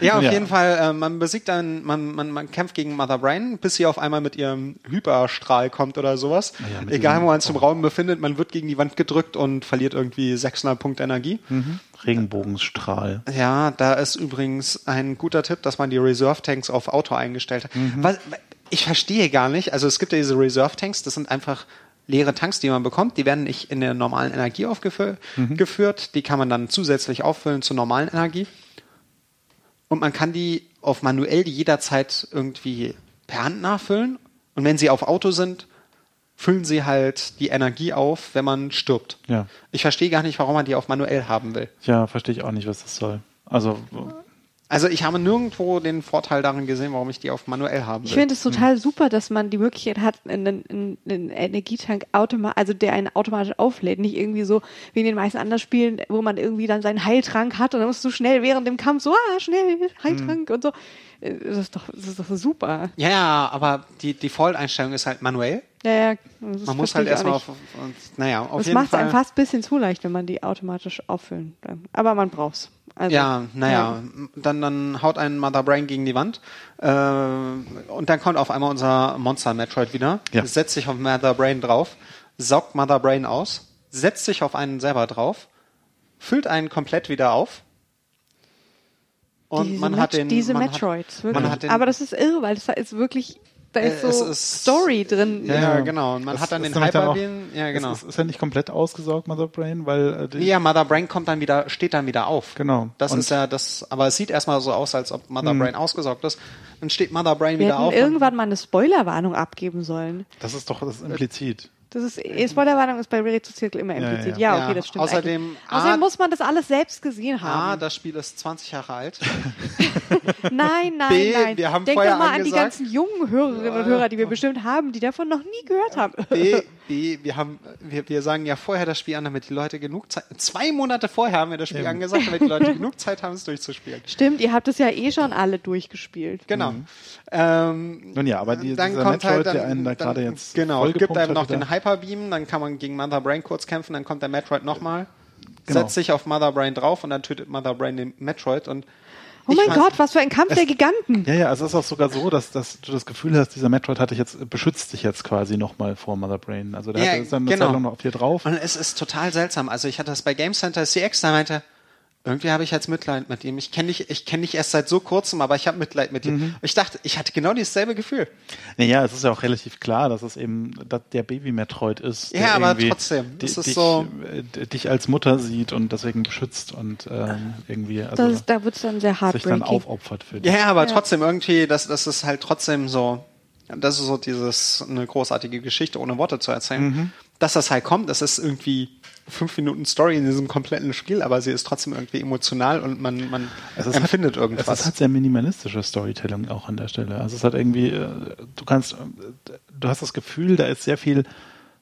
Ja, auf Ja. jeden Fall, äh, man besiegt dann, man, man, man kämpft gegen Mother Brain, bis sie auf einmal mit ihrem Hyperstrahl kommt oder sowas. ja, Egal, wo man sich im Raum befindet, man wird gegen die Wand gedrückt und verliert irgendwie 600 Punkte Energie. Mhm. Regenbogenstrahl. Ja, da ist übrigens ein guter Tipp, dass man die Reserve Tanks auf Auto eingestellt hat. Was, ich verstehe gar nicht, also es gibt ja diese Reserve Tanks, das sind einfach leere Tanks, die man bekommt. Die werden nicht in der normalen Energie aufgeführt. Die kann man dann zusätzlich auffüllen zur normalen Energie. Und man kann die auf manuell die jederzeit irgendwie per Hand nachfüllen. Und wenn sie auf Auto sind, füllen sie halt die Energie auf, wenn man stirbt. Ja. Ich verstehe gar nicht, warum man die auf manuell haben will. Ja, verstehe ich auch nicht, was das soll. Also, Also ich habe nirgendwo den Vorteil darin gesehen, warum ich die auf manuell haben will. Ich finde es total super, dass man die Möglichkeit hat, einen, einen, einen Energietank automatisch, also der einen automatisch auflädt, nicht irgendwie so wie in den meisten anderen Spielen, wo man irgendwie dann seinen Heiltrank hat und dann musst du schnell während dem Kampf so, ah, schnell, Heiltrank und so. Äh, Das ist doch, das ist doch super. ja, ja, aber die Default-Einstellung ist halt manuell. Ja, ja, das Man muss halt erstmal auf, auf, naja, auf Das jeden macht es Fall. einem fast ein bisschen zu leicht, wenn man die automatisch auffüllen kann. Aber man braucht's. Also, ja, naja, dann, dann haut ein Mother Brain gegen die Wand äh, und dann kommt auf einmal unser Monster Metroid wieder, Ja. setzt sich auf Mother Brain drauf, saugt Mother Brain aus, setzt sich auf einen selber drauf, füllt einen komplett wieder auf und diese man hat Met- den diese man hat- Metroids, man wirklich. hat den- Aber das ist irre, weil das ist wirklich, da ist Äh, so ist- Story drin. Ja, ja, genau. Und man Das hat dann ist den auch- Hyperbeam. Ja, genau. Es ist, ist ja nicht komplett ausgesaugt, Mother Brain, weil äh, die, Ja, Mother Brain kommt dann wieder, steht dann wieder auf. Genau. Das Und- ist ja das, aber es sieht erstmal so aus, als ob Mother Mhm. Brain ausgesaugt ist. Dann steht Mother Brain Wir wieder hätten auf. irgendwann mal eine Spoilerwarnung abgeben sollen. das ist doch das ist implizit. Das ist, Spoilerwarnung ist bei Relay to Circle immer implizit. ja. Ja, okay, Ja, das stimmt. außerdem-. Außerdem Ah, muss man das alles selbst gesehen haben. das Spiel ist 20 Jahre alt. nein, nein, B, nein. wir haben Denk doch mal an die angesagt- ganzen jungen Hörerinnen und Hörer, die wir bestimmt haben, die davon noch nie gehört haben. B, B, wir haben, wir, wir sagen ja vorher das Spiel an, damit die Leute genug Zeit, zwei Monate vorher haben wir das Spiel angesagt, damit die Leute genug Zeit haben, es durchzuspielen. Stimmt, ihr habt es ja eh schon alle durchgespielt. Genau. Ähm, Nun ja, aber die, dann dieser kommt Metroid, halt dann, der einen da dann- gerade jetzt genau, gibt einem noch wieder. den Hyperbeam, dann kann man gegen Mother Brain kurz kämpfen, dann kommt der Metroid nochmal, Genau. setzt sich auf Mother Brain drauf und dann tötet Mother Brain den Metroid und Oh ich mein weiß- Gott, was für ein Kampf der Giganten. Ja, ja, also es ist auch sogar so, dass, dass du das Gefühl hast, dieser Metroid hat dich jetzt, beschützt dich jetzt quasi nochmal vor Mother Brain. Also der Ja, hat dann eine genau. Zeit lang noch auf dir drauf. Und es ist total seltsam. Also ich hatte das bei Game Center CX, da meinte, irgendwie habe ich jetzt Mitleid mit ihm. Ich kenne dich, ich kenne dich erst seit so kurzem, aber ich habe Mitleid mit ihm. Mhm. Ich dachte, ich hatte genau dasselbe Gefühl. Naja, es ist ja auch relativ klar, dass es eben dass der Baby-Metroid ist. Ja, der aber irgendwie trotzdem, das ist dich, so- äh, dich als Mutter sieht und deswegen beschützt und ähm, irgendwie also Das ist, da wird es dann sehr sich dann aufopfert für dich. Ja, aber Ja. trotzdem irgendwie, das, das ist halt trotzdem so, das ist so dieses, eine großartige Geschichte ohne Worte zu erzählen. Mhm. Dass das halt kommt, das ist irgendwie fünf Minuten Story in diesem kompletten Spiel, aber sie ist trotzdem irgendwie emotional und man, man Es ist empfindet halt, irgendwas. Es ist halt sehr minimalistische Storytelling auch an der Stelle. Also es hat irgendwie, äh, du kannst, äh, du hast das Gefühl, da ist sehr viel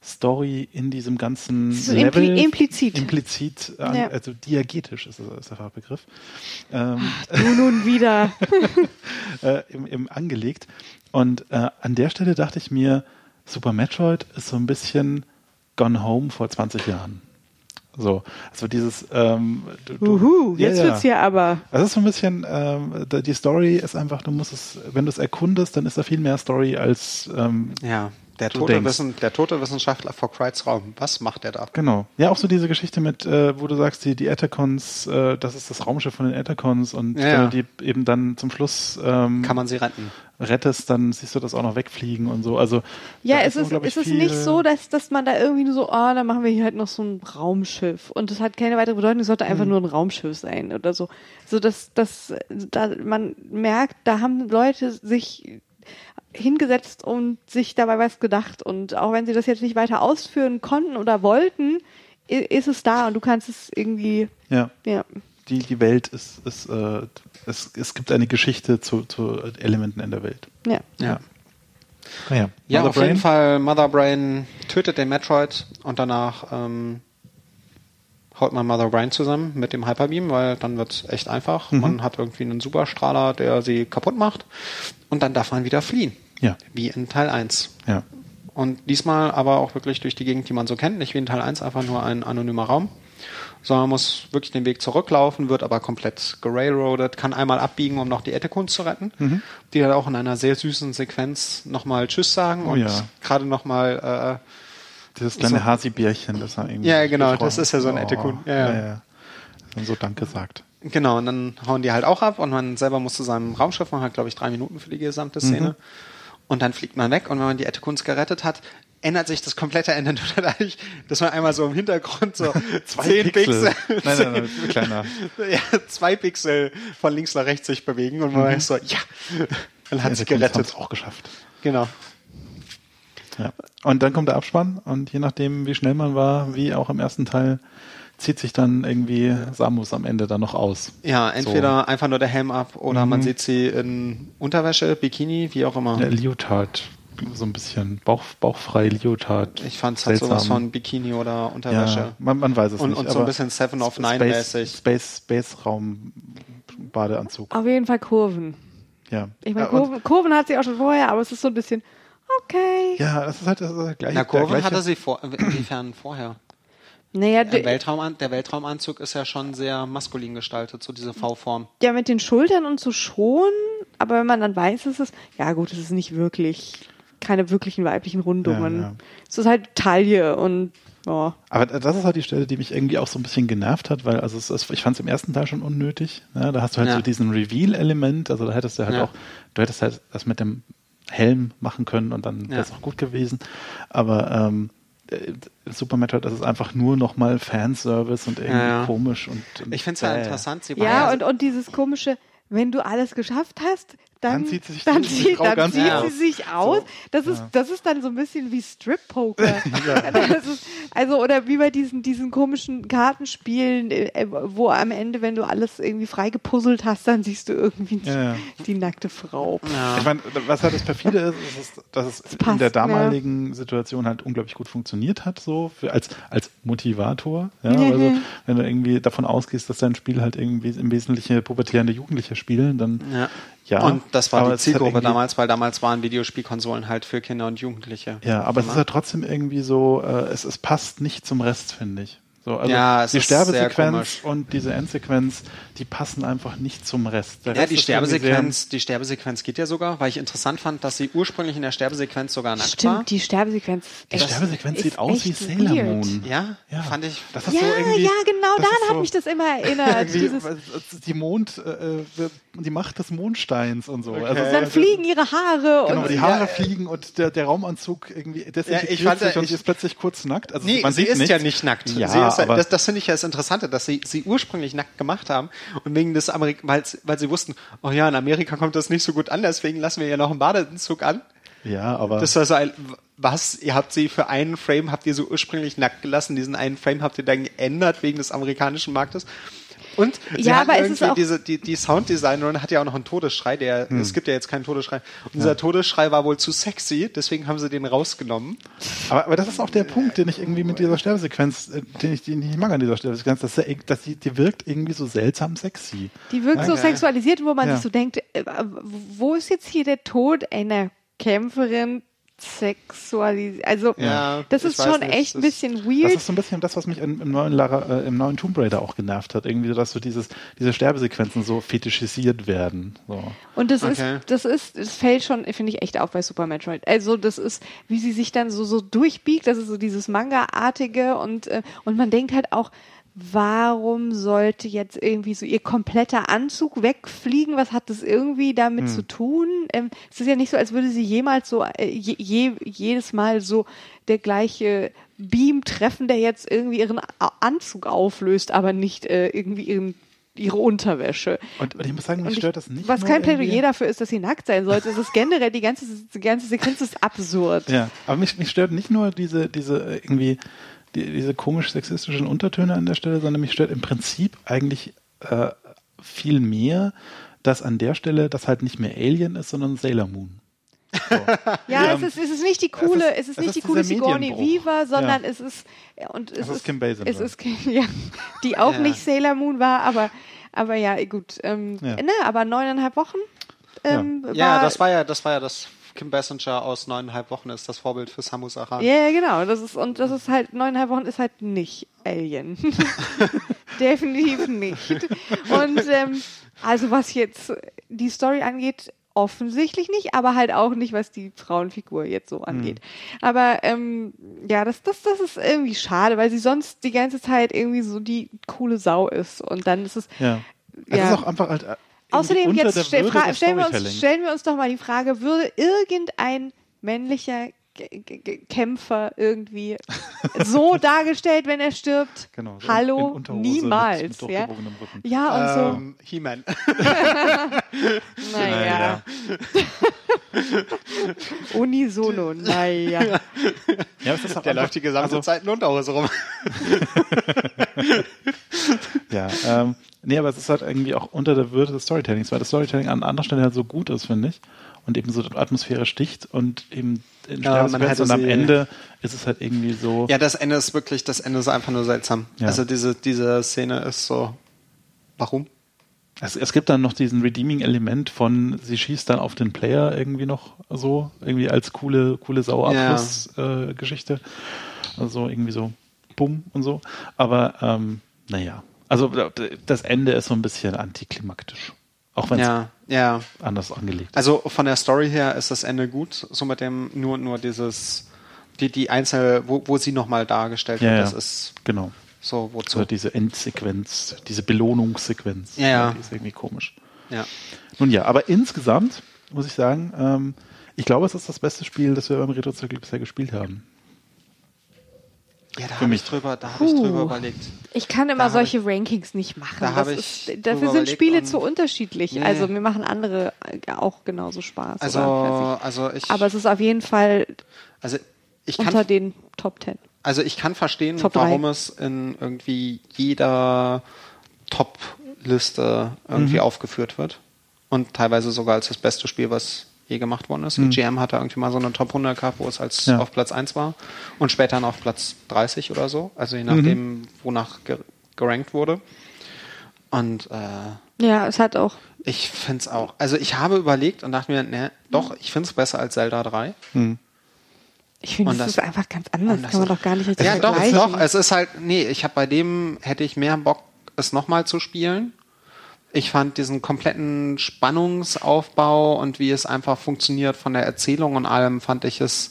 Story in diesem ganzen so Level. impli- implizit. Implizit, an, Ja. also diagetisch ist, ist der Fachbegriff. Ähm, Du nun wieder. äh, im, im angelegt. Und äh, an der Stelle dachte ich mir, Super Metroid ist so ein bisschen Gone Home vor 20 Jahren. So, also dieses ähm, du, du- Uhu, jetzt Ja, ja. wird's hier aber. Es ist so ein bisschen, ähm, die Story ist einfach, du musst es, wenn du es erkundest, dann ist da viel mehr Story als ähm, ja, der du tote. Wissen, der tote Wissenschaftler vor Crites Raum. Was macht der da? Genau. Ja, auch so diese Geschichte mit, äh, wo du sagst, die, die Etacons, äh, das ist das Raumschiff von den Etacons und Ja, du die eben dann zum Schluss ähm, Kann man sie retten? rettest, dann siehst du das auch noch wegfliegen und so. Also Ja, es ist, es ist viel- nicht so, dass, dass man da irgendwie nur so, oh, dann machen wir hier halt noch so ein Raumschiff. Und das hat keine weitere Bedeutung, es sollte Hm. einfach nur ein Raumschiff sein oder so. So, dass, dass da, man merkt, da haben Leute sich hingesetzt und sich dabei was gedacht. Und auch wenn sie das jetzt nicht weiter ausführen konnten oder wollten, ist es da und du kannst es irgendwie, Ja, ja. die, die Welt ist, ist äh, es, es gibt eine Geschichte zu, zu Elementen in der Welt. Ja. Ja. Ja, Mother auf Brain. jeden Fall, Mother Brain tötet den Metroid und danach ähm, haut man Mother Brain zusammen mit dem Hyperbeam, weil dann wird's echt einfach. Mhm. Man hat irgendwie einen Superstrahler, der sie kaputt macht und dann darf man wieder fliehen. Ja, Wie in Teil 1. ja. Und diesmal aber auch wirklich durch die Gegend, die man so kennt, nicht wie in Teil 1 einfach nur ein anonymer Raum, sondern man muss wirklich den Weg zurücklaufen, wird aber komplett gerailroadet, kann einmal abbiegen, um noch die Ettekons zu retten, Mhm. die dann auch in einer sehr süßen Sequenz nochmal Tschüss sagen Oh und ja. gerade nochmal Dieses kleine So. Hasi-Bärchen, das war irgendwie. Ja, genau, das ist ja so ein Ettekun. Ja, Ja, ja. ja. ja. Und so Danke sagt. äh, genau, und dann hauen die halt auch ab und man selber muss zu seinem Raumschiff, man hat glaube ich drei Minuten für die gesamte Szene Mhm. und dann fliegt man weg und wenn man die Ettekons gerettet hat, ändert sich das komplette Ende nur dadurch, dass man einmal so im Hintergrund so zehn Pixel, Nein, nein, nein, kleiner. ja, zwei Pixel von links nach rechts sich bewegen und man weiß so, ja, man hat sie Etacons gerettet. auch geschafft. Genau. Ja. Und dann kommt der Abspann und je nachdem, wie schnell man war, wie auch im ersten Teil, zieht sich dann irgendwie Samus am Ende dann noch aus. Ja, entweder einfach nur der Helm ab oder man sieht sie in Unterwäsche, Bikini, wie auch immer. Der Leotard, so ein bisschen Bauch, bauchfrei Leotard. Ich fand es halt sowas von Bikini oder Unterwäsche. Ja, man, man weiß es Und- nicht. und so ein bisschen Seven of Nine Space, mäßig. Space, Space Raum Badeanzug. Auf jeden Fall Kurven. Ja. Ich meine, Kurven, Kurven hat sie auch schon vorher, aber es ist so ein bisschen, okay. Ja, das ist halt das ist halt gleich. Na, der Kurven gleiche- hatte sie vor, inwiefern vorher? Naja, Der, Weltrauman der Weltraumanzug ist ja schon sehr maskulin gestaltet, so diese V-Form. ja, mit den Schultern und so schon, aber wenn man dann weiß, ist es, ja gut, es ist nicht wirklich, keine wirklichen weiblichen Rundungen. Ja, ja. Es ist halt Taille und, ja. Aber das ist halt die Stelle, die mich irgendwie auch so ein bisschen genervt hat, weil also es ich fand es im ersten Teil schon unnötig. Ne? Da hast du halt Ja. so diesen Reveal-Element, also da hättest du halt Ja. auch, du hättest halt das mit dem Helm machen können und dann Ja. wäre es auch gut gewesen. Aber ähm, äh, Super Metroid, das ist einfach nur nochmal Fanservice und irgendwie Ja, ja. komisch und, und Ich finde es ja bäh. interessant. Sie war Ja, und, und dieses komische, wenn du alles geschafft hast, dann, Dann zieht sie sich- dann, zieht die zieht, Frau dann ganz zieht aus. sie sich aus. So. Das, ist, Ja. das ist dann so ein bisschen wie Strip-Poker. Das also, oder wie bei diesen, diesen komischen Kartenspielen, äh, wo am Ende, wenn du alles irgendwie frei gepuzzelt hast, dann siehst du irgendwie die, Ja, die nackte Frau. Ja. Ich meine, was halt das perfide ist, ist, dass es passt, in der ja. damaligen Situation halt unglaublich gut funktioniert hat, so für, als, als Motivator. Ja? Mhm. Also, wenn du irgendwie davon ausgehst, dass dein Spiel halt irgendwie im Wesentlichen pubertierende Jugendliche spielen, dann Ja. ja. Und das war die Zielgruppe damals, weil damals waren Videospielkonsolen halt für Kinder und Jugendliche. Ja, aber es ist halt trotzdem irgendwie so, äh, es, es passt nicht zum Rest, finde ich. So, also Ja, es die Sterbesequenz und diese Endsequenz, die passen einfach nicht zum Rest. Der Ja, Rest die Sterbesequenz, die Sterbesequenz geht ja sogar, weil ich interessant fand, dass sie ursprünglich in der Sterbesequenz sogar nackt war. Stimmt, die Sterbesequenz. Die Sterbesequenz sieht aus wie Sailor weird. Moon. Ja, Ja. fand ich. Das ist Ja, so irgendwie, ja, genau, daran ist hat so mich das immer erinnert. Dieses, die Mond, äh, die Macht des Mondsteins und so. Also, dann fliegen ihre Haare Genau, und die Haare fliegen und der, der Raumanzug irgendwie desintegriert ich fand, sich und ich- sie ist plötzlich kurz nackt. Also Nee, man sie sieht ist nichts. ja nicht nackt. Ja, sie ist, aber das das finde ich ja das Interessante, dass sie sie ursprünglich nackt gemacht haben und wegen des Amerik weil, weil sie wussten, oh ja, in Amerika kommt das nicht so gut an, deswegen lassen wir ja noch einen Badeanzug an. ja, aber Das war so ein, was, ihr habt sie für einen Frame, habt ihr so ursprünglich nackt gelassen, diesen einen Frame habt ihr dann geändert wegen des amerikanischen Marktes. Und sie Ja, aber es ist irgendwie auch- diese, die, die Sounddesignerin hat ja auch noch einen Todesschrei, der, Hm. es gibt ja jetzt keinen Todesschrei. Und dieser Todesschrei war wohl zu sexy, deswegen haben sie den rausgenommen. Aber, aber das ist auch der Punkt, den ich irgendwie mit dieser Sterbesequenz, äh, den ich, den ich nicht mag an dieser Sterbesequenz, dass, der, dass die, die wirkt irgendwie so seltsam sexy. die wirkt so Okay. sexualisiert, wo man Ja. sich so denkt, äh, wo ist jetzt hier der Tod einer Kämpferin sexualisiert? Also, Ja, das ist schon nicht, echt ein das- bisschen Das weird. ist so ein bisschen das, was mich im, im, neuen Lara, äh, im neuen Tomb Raider auch genervt hat. Irgendwie, so, dass so dieses, diese Sterbesequenzen so fetischisiert werden. So. Und das Okay. ist, das ist, es fällt schon, finde ich, echt auf bei Super Metroid. Also das ist, wie sie sich dann so, so durchbiegt, das ist so dieses Manga-artige und, äh, und man denkt halt auch, warum sollte jetzt irgendwie so ihr kompletter Anzug wegfliegen? Was hat das irgendwie damit Hm. zu tun? Ähm, es ist ja nicht so, als würde sie jemals so, äh, je, je, jedes Mal so der gleiche Beam treffen, der jetzt irgendwie ihren Anzug auflöst, aber nicht äh, irgendwie ihren, ihre Unterwäsche. Und, und ich muss sagen, mich ich- stört das nicht. Was kein irgendwie- Plädoyer dafür ist, dass sie nackt sein sollte. Es ist generell, die ganze, die ganze Sequenz ist absurd. Ja, aber mich, mich stört nicht nur diese, diese äh, irgendwie, die, diese komisch sexistischen Untertöne an der Stelle, sondern mich stört im Prinzip eigentlich äh, viel mehr, dass an der Stelle das halt nicht mehr Alien ist, sondern Sailor Moon. Ja, es ist, es ist nicht die coole, ist- es ist es nicht ist die coole Sigourney. Weaver, sondern Ja. es ist, ja, und es Es ist ist, Kim Basinger. es ist, Kim- ja, die auch Ja. nicht Sailor Moon war, aber, aber ja, gut, ähm, Ja. ne, aber neuneinhalb Wochen, ähm, Ja, das war ja, das war ja das Kim Basinger aus neuneinhalb Wochen ist das Vorbild für Samus Aran. Ja, genau. Das ist, und das ist halt, neuneinhalb Wochen ist halt nicht Alien. Definitiv nicht. Und ähm, also was jetzt die Story angeht, offensichtlich nicht, aber halt auch nicht, was die Frauenfigur jetzt so angeht. Aber ähm, ja, das, das, das ist irgendwie schade, weil sie sonst die ganze Zeit irgendwie so die coole Sau ist. Und dann ist es. Ja. Es Ja. ist auch einfach halt. Außerdem, jetzt stell, stellen, wir uns, stellen wir uns doch mal die Frage, würde irgendein männlicher G G G Kämpfer irgendwie so dargestellt, wenn er stirbt? Genau, so in- in Hallo? Niemals. mit- mit ja? ja, und Ähm, He-Man. so. Naja. Unisono, naja. Ja, es ist Der läuft die gesamte also, Zeit in Unterhose rum. Ja, ähm, nee, aber es ist halt irgendwie auch unter der Würde des Storytellings, weil das Storytelling an anderer Stelle halt so gut ist, finde ich. Und eben so die Atmosphäre sticht und eben in Ja, man und am sie- Ende ist es halt irgendwie so. Ja, das Ende ist wirklich, das Ende ist einfach nur seltsam. Ja. Also diese, diese Szene ist so, warum? Es, es gibt dann noch diesen Redeeming-Element von, sie schießt dann auf den Player irgendwie noch so, irgendwie als coole, coole Sauabschluss-Geschichte. also irgendwie so bumm und so. Aber ähm, naja, also das Ende ist so ein bisschen antiklimaktisch. Auch wenn es Ja, ja. anders angelegt ist. Also von der Story her ist das Ende gut, so mit dem nur nur dieses die die Einzel wo, wo sie nochmal dargestellt Ja, wird, das ist Genau. so wozu. So diese Endsequenz, diese Belohnungssequenz. Ja, ja. Die ist irgendwie komisch. ja. Nun ja, aber insgesamt muss ich sagen, ähm, ich glaube, es ist das beste Spiel, das wir beim Retro-Zirkel bisher gespielt haben. Ja, da Für habe mich. ich drüber, da habe ich drüber überlegt. Ich kann immer Da solche Rankings nicht machen. da Das ist, dafür sind Spiele zu unterschiedlich. Nee. Also mir machen andere äh, auch genauso Spaß. Also, oder, also ich. Aber es ist auf jeden Fall also ich unter kann, den Top Ten. also ich kann verstehen, Top warum es in irgendwie jeder Top-Liste irgendwie aufgeführt wird. Und teilweise sogar als das beste Spiel, was je gemacht worden ist. GM hatte irgendwie mal so eine Top 100 gehabt, wo es als Ja. auf Platz 1 war und später dann auf Platz 30 oder so. Also je nachdem, wonach ge gerankt wurde. Und äh, Ja, es hat auch. ich finde es auch. Also ich habe überlegt und dachte mir, ne, doch, ich finde es besser als Zelda 3. Ich finde, das, das- ist einfach ganz anders. das kann man doch gar nicht richtig Ja, doch, doch. Es ist halt, nee, ich habe bei dem, hätte ich mehr Bock, es nochmal zu spielen. Ich fand diesen kompletten Spannungsaufbau und wie es einfach funktioniert von der Erzählung und allem, fand ich es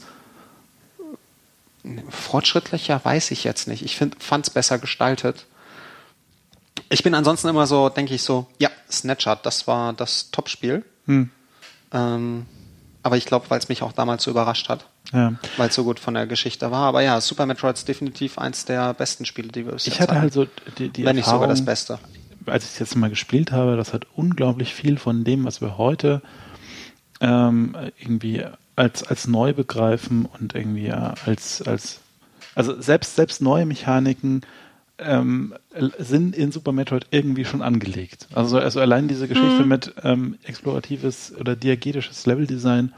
fortschrittlicher, weiß ich jetzt nicht. Ich fand es besser gestaltet. Ich bin ansonsten immer so, denke ich so, ja, Snatchard, das war das Topspiel. Ähm, aber ich glaube, weil es mich auch damals so überrascht hat Ja. weil es so gut von der Geschichte war. Aber ja, Super Metroid ist definitiv eins der besten Spiele, die wir bis Ich hatte halt so die, die Wenn nicht sogar Erfahrung, das Beste. Als ich es jetzt mal gespielt habe, das hat unglaublich viel von dem, was wir heute ähm, irgendwie als, als neu begreifen und irgendwie ja, als, als also selbst, selbst neue Mechaniken ähm, sind in Super Metroid irgendwie schon angelegt. Also, also allein diese Geschichte mit ähm, exploratives oder diegetisches Leveldesign,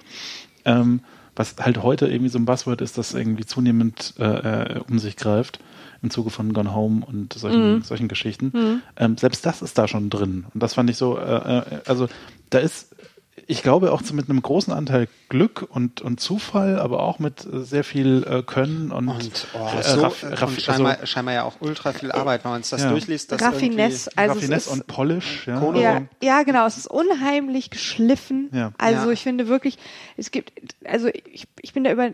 ähm, was halt heute irgendwie so ein Buzzword ist, das irgendwie zunehmend äh, äh, um sich greift im Zuge von Gone Home und solchen, solchen Geschichten. Ähm, selbst das ist da schon drin. Und das fand ich so, äh, äh, also da ist, ich glaube auch so mit einem großen Anteil Glück und, und Zufall, aber auch mit äh, sehr viel äh, Können und, Und, oh, äh, so, raff- und raff- scheinbar, also, scheinbar ja auch ultra viel Arbeit, wenn man uns das Ja. durchliest. Das Raffinesse, also es Raffinesse und Polish. Ja, ja, also, ja, genau. Es ist unheimlich geschliffen. Ja. Also Ja. ich finde wirklich, es gibt, also ich, ich bin da über,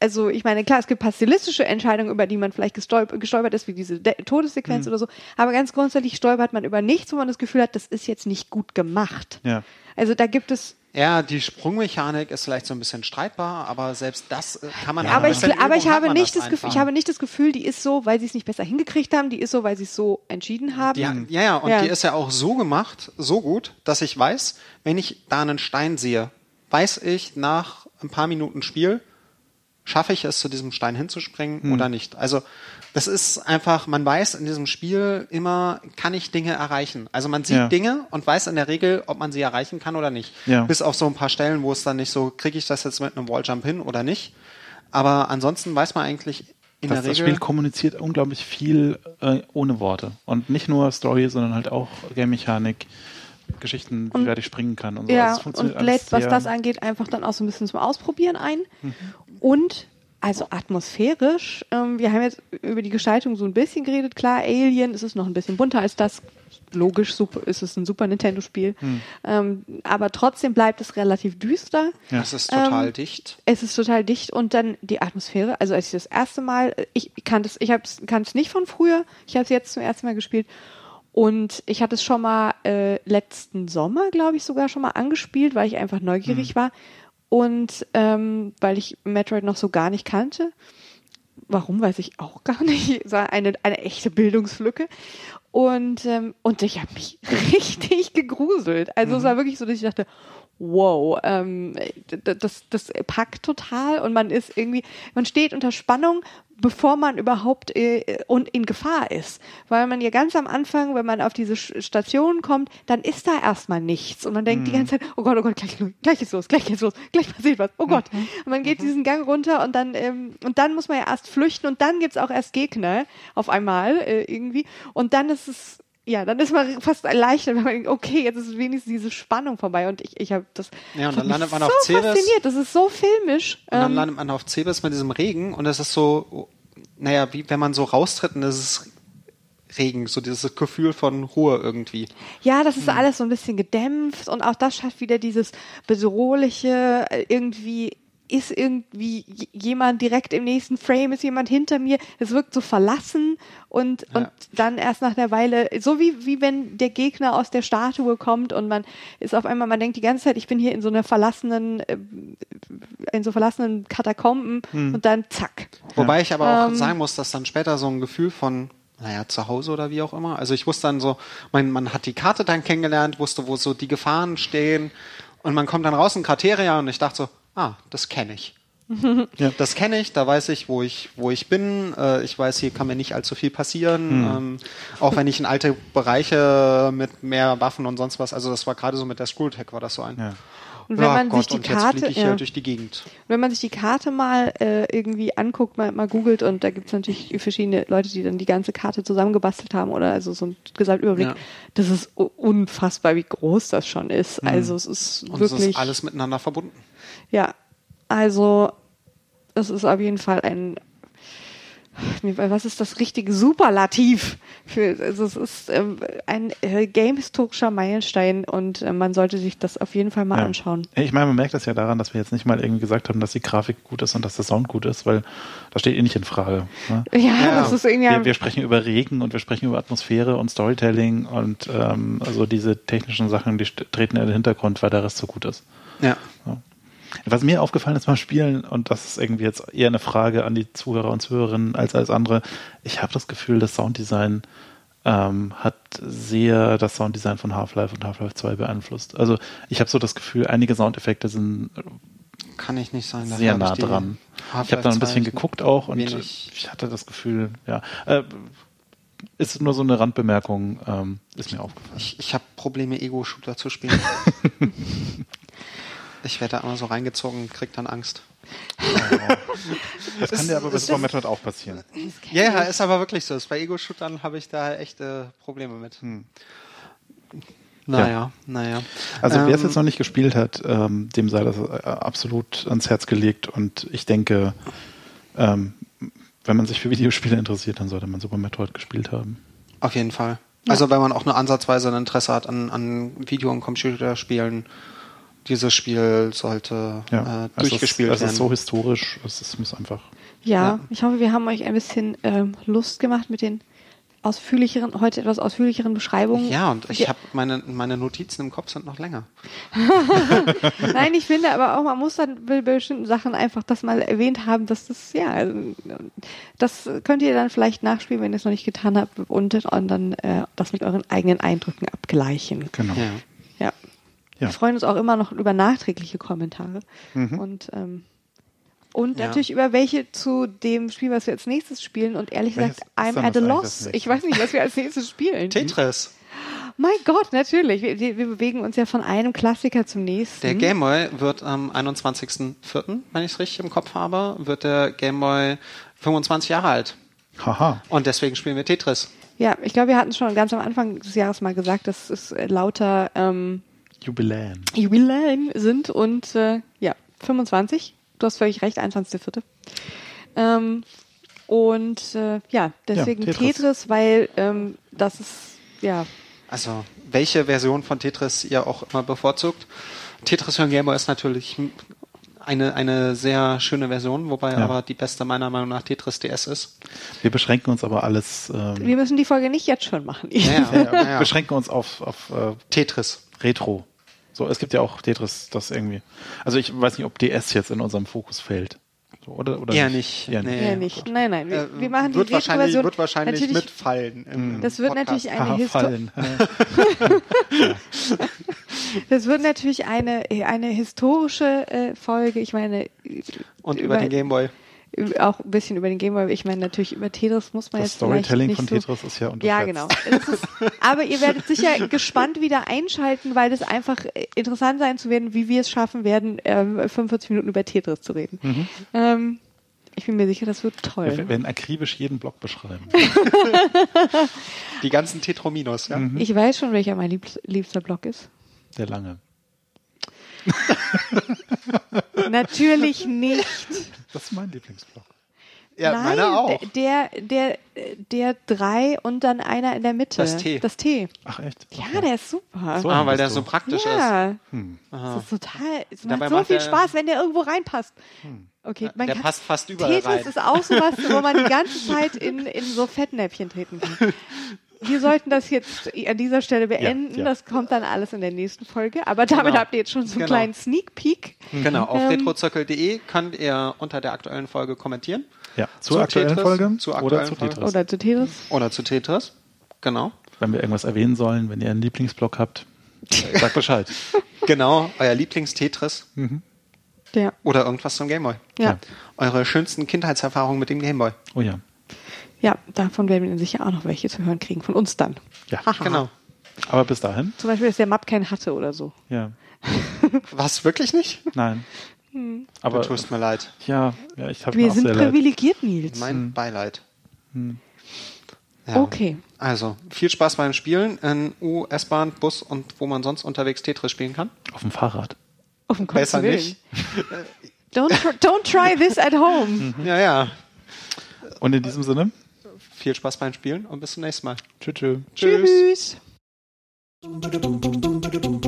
also ich meine, klar, es gibt ein paar stilistische Entscheidungen, über die man vielleicht gestolpert, gestolpert ist, wie diese De Todessequenz Mhm. oder so. Aber ganz grundsätzlich stolpert man über nichts, wo man das Gefühl hat, das ist jetzt nicht gut gemacht. Ja. Also da gibt es Ja, die Sprungmechanik ist vielleicht so ein bisschen streitbar, aber selbst das äh, kann man Ja, aber ich, aber ich habe nicht das das Gefühl, ich habe nicht das Gefühl, die ist so, weil sie es nicht besser hingekriegt haben, die ist so, weil sie es so entschieden haben. Die, ja, ja, und Ja. die ist ja auch so gemacht, so gut, dass ich weiß, wenn ich da einen Stein sehe, weiß ich nach ein paar Minuten Spiel, schaffe ich es, zu diesem Stein hinzuspringen oder nicht. Also das ist einfach, man weiß in diesem Spiel immer, kann ich Dinge erreichen. Also man sieht Ja. Dinge und weiß in der Regel, ob man sie erreichen kann oder nicht. Ja. Bis auf so ein paar Stellen, wo es dann nicht so, kriege ich das jetzt mit einem Walljump hin oder nicht. Aber ansonsten weiß man eigentlich in das, der das Regel. Spiel kommuniziert unglaublich viel äh, ohne Worte. Und nicht nur Story, sondern halt auch Game-Mechanik, Geschichten, wie weit ich springen kann und so. Ja, Also es und lädt, was das angeht, einfach dann auch so ein bisschen zum Ausprobieren ein. Mhm. Und also atmosphärisch, ähm, wir haben jetzt über die Gestaltung so ein bisschen geredet. Klar, Alien ist es noch ein bisschen bunter als das. Logisch super, ist es ein Super Nintendo-Spiel. Hm. Ähm, aber trotzdem bleibt es relativ düster. Ja. Das ist total Ähm, dicht. Es ist total dicht und dann die Atmosphäre. Also als ich das erste Mal, ich kann es, ich kann es nicht von früher. Ich habe es jetzt zum ersten Mal gespielt und ich hatte es schon mal äh, letzten Sommer, glaube ich, sogar schon mal angespielt, weil ich einfach neugierig war und ähm, weil ich Metroid noch so gar nicht kannte. Warum weiß ich auch gar nicht. Es war eine, eine echte Bildungslücke. Und, ähm, und ich habe mich richtig gegruselt. Also es war wirklich so, dass ich dachte, wow, ähm, das, das packt total und man ist irgendwie, man steht unter Spannung, bevor man überhaupt äh, und in Gefahr ist. Weil man ja ganz am Anfang, wenn man auf diese Station kommt, dann ist da erstmal nichts. Und man denkt die ganze Zeit, oh Gott, oh Gott, gleich, gleich ist los, gleich geht's los, gleich passiert was, oh Gott. Und man geht diesen Gang runter und dann, ähm, und dann muss man ja erst flüchten und dann gibt's auch erst Gegner auf einmal äh, irgendwie. Und dann ist es ja, dann ist man fast erleichtert, wenn man denkt, okay, jetzt ist wenigstens diese Spannung vorbei und ich, ich habe das Ja, und dann landet man so auf Ceres. fasziniert, das ist so filmisch. Und dann Ähm, landet man auf Cebes mit diesem Regen und es ist so, naja, wie wenn man so raustritt und es ist Regen, so dieses Gefühl von Ruhe irgendwie. ja, das Hm. ist alles so ein bisschen gedämpft und auch das schafft wieder dieses bedrohliche, äh, irgendwie ist irgendwie jemand direkt im nächsten Frame, ist jemand hinter mir. Es wirkt so verlassen und, Ja. und dann erst nach einer Weile, so wie, wie wenn der Gegner aus der Statue kommt und man ist auf einmal, man denkt die ganze Zeit, ich bin hier in so einer verlassenen, äh, in so verlassenen Katakomben und dann zack. Wobei ich aber auch Ähm, sagen muss, dass dann später so ein Gefühl von, naja, zu Hause oder wie auch immer. Also ich wusste dann so, man, man hat die Karte dann kennengelernt, wusste, wo so die Gefahren stehen und man kommt dann raus in Krateria und ich dachte so, ah, das kenne ich. Ja. Das kenne ich, da weiß ich, wo ich, wo ich bin. Äh, ich weiß, hier kann mir nicht allzu viel passieren. Ähm, auch wenn ich in alte Bereiche mit mehr Waffen und sonst was, also das war gerade so mit der Attack war das so ein. Ja. Und wenn Ja, man Gott, sich die und jetzt Karte, fliege ich ja. hier durch die Gegend. wenn man sich die Karte mal äh, irgendwie anguckt, mal, mal googelt und da gibt's natürlich verschiedene Leute, die dann die ganze Karte zusammengebastelt haben oder also so ein Gesamtüberblick. Ja. Das ist unfassbar, wie groß das schon ist. Also es ist Und es wirklich ist alles miteinander verbunden. Ja, also es ist auf jeden Fall ein was ist das richtige Superlativ für also es ist ähm, ein äh, game-historischer Meilenstein und äh, man sollte sich das auf jeden Fall mal Ja. anschauen. Ich meine, man merkt das ja daran, dass wir jetzt nicht mal irgendwie gesagt haben, dass die Grafik gut ist und dass der Sound gut ist, weil das steht eh nicht in Frage. Ne? Ja, Ja, das ist irgendwie Wir, wir sprechen über Regen und wir sprechen über Atmosphäre und Storytelling und ähm, also diese technischen Sachen, die treten in den Hintergrund, weil der Rest so gut ist. Ja. Was mir aufgefallen ist beim Spielen, und das ist irgendwie jetzt eher eine Frage an die Zuhörer und Zuhörerinnen als als andere, ich habe das Gefühl, das Sounddesign ähm, hat sehr das Sounddesign von Half-Life und Half-Life 2 beeinflusst. Also ich habe so das Gefühl, einige Soundeffekte sind Kann ich nicht sagen. sehr nah dran. Ich habe da ein 2 bisschen geguckt auch und wenig- ich hatte das Gefühl, ja, äh, ist nur so eine Randbemerkung, ähm, ist mir aufgefallen. Ich, ich habe Probleme, Ego-Shooter zu spielen. ich werde da immer so reingezogen, krieg dann Angst. Das kann dir aber bei Super Metroid auch passieren. Ja, ja, ist aber wirklich so. Bei Ego-Shootern habe ich da echt äh, Probleme mit. Naja, naja. Also wer es Ähm, jetzt noch nicht gespielt hat, ähm, dem sei das äh, absolut ans Herz gelegt und ich denke, ähm, wenn man sich für Videospiele interessiert, dann sollte man Super Metroid gespielt haben. Auf jeden Fall. Also wenn man auch nur ansatzweise ein Interesse hat an, an Video- und Computerspielen, dieses Spiel sollte Ja, äh, durchgespielt es ist, werden. es ist so historisch, es, ist, muss einfach. Ja, Ja. ich hoffe, wir haben euch ein bisschen ähm, Lust gemacht mit den ausführlicheren, heute etwas ausführlicheren Beschreibungen. ja, und ich Ja. habe meine, meine Notizen im Kopf sind noch länger. Nein, ich finde aber auch, man muss dann bei bestimmten Sachen einfach das mal erwähnt haben, dass das, ja, also, das könnt ihr dann vielleicht nachspielen, wenn ihr es noch nicht getan habt und, und dann äh, das mit euren eigenen Eindrücken abgleichen. Genau. Ja. Ja. Ja. Wir freuen uns auch immer noch über nachträgliche Kommentare. Und, ähm, und Ja. natürlich über welche zu dem Spiel, was wir als nächstes spielen. Und ehrlich Welches gesagt, ist I'm at a das loss. das? Ich weiß nicht, was wir als nächstes spielen. Tetris. mein Gott, natürlich. Wir, wir bewegen uns ja von einem Klassiker zum nächsten. Der Gameboy wird am 21.04., wenn ich es richtig im Kopf habe, wird der Gameboy 25 Jahre alt. Haha. Und deswegen spielen wir Tetris. Ja, ich glaube, wir hatten schon ganz am Anfang des Jahres mal gesagt, dass es äh, lauter ähm, Jubiläen. Jubiläen sind und äh, ja, 25. Du hast völlig recht, 21.04. Ähm, und äh, ja, deswegen Ja, Tetris. Tetris. weil ähm, das ist, ja, Also, welche Version von Tetris ihr auch immer bevorzugt. Tetris für den Gameboy ist natürlich eine, eine sehr schöne Version, wobei Ja. aber die beste meiner Meinung nach Tetris DS ist. Wir beschränken uns aber alles, ähm, wir müssen die Folge nicht jetzt schon machen. Ja, wir ja, ja. beschränken uns auf, auf äh, Tetris. Retro. So, es gibt ja auch Tetris, das irgendwie. Also ich weiß nicht, ob DS jetzt in unserem Fokus fällt. So, oder, oder Eher nicht. Eher Nee. Ja, nicht. Nein, nein. Wir, Äh, wir machen die wird wahrscheinlich, Retro-Version. wird wahrscheinlich natürlich, mitfallen. Im Das wird Podcast. natürlich eine Haha, Histo fallen. Das wird natürlich eine, eine historische äh, Folge. Ich meine, Und über, den Gameboy. Auch ein bisschen über den Gameboy. Ich meine, natürlich über Tetris muss man Das jetzt Storytelling nicht von so Tetris ist ja unterschätzt. Ja, genau. Ist, aber ihr werdet sicher gespannt wieder einschalten, weil es einfach äh, interessant sein zu werden, wie wir es schaffen werden, ähm, 45 Minuten über Tetris zu reden. Mhm. Ähm, ich bin mir sicher, das wird Wir toll. werden akribisch jeden Block beschreiben. Die ganzen Tetrominos, ja. Mhm. Ich weiß schon, welcher mein liebs liebster Block ist. Der lange. Natürlich nicht. Das ist mein Lieblingsblock. Ja, Nein, meiner auch. Der, der, der drei und dann einer in der Mitte. Das T. Das T. Ach echt? Ja, der ist super. So. Ah, weil der du. so praktisch ist. ja. Das ist total, es Dabei macht so macht viel Spaß, wenn der irgendwo reinpasst. Okay, man der kann, passt fast überall Tetris rein. ist auch sowas, wo man die ganze Zeit in, in so Fettnäpfchen treten kann. Wir sollten das jetzt an dieser Stelle beenden. ja. Das kommt dann alles in der nächsten Folge. Aber damit Genau. habt ihr jetzt schon so einen Genau. kleinen Sneak Peek. Genau, auf Ähm, retrozirkel.de könnt ihr unter der aktuellen Folge kommentieren. Ja, zur Zu aktuellen Tetris, Folge zur oder aktuellen zu Folge. Tetris. Oder zu Tetris. Oder zu Tetris. Genau. Wenn wir irgendwas erwähnen sollen, wenn ihr einen Lieblingsblog habt, sagt Bescheid. Genau, euer Lieblings-Tetris Ja. oder irgendwas zum Gameboy. Ja. Eure schönsten Kindheitserfahrungen mit dem Gameboy. Oh ja. Ja, davon werden wir sicher auch noch welche zu hören kriegen. Von uns dann. Ja, Haha. Genau. Aber bis dahin, Zum Beispiel, dass der Map keinen hatte oder so. ja. Was, wirklich nicht? Nein. Aber du tust mir leid. ja, ja, ich habe Wir sind sehr leid. privilegiert, Nils. Mein Beileid. Ja. Okay. Also, viel Spaß beim Spielen in U, S-Bahn, Bus und wo man sonst unterwegs Tetris spielen kann. Auf dem Fahrrad. Auf dem Gottes Besser Willen. nicht. Don't, tr- don't try this at home. Ja, ja. Und in diesem Sinne, Viel Spaß beim Spielen und bis zum nächsten Mal. tschüss. tschüss. Tschüss.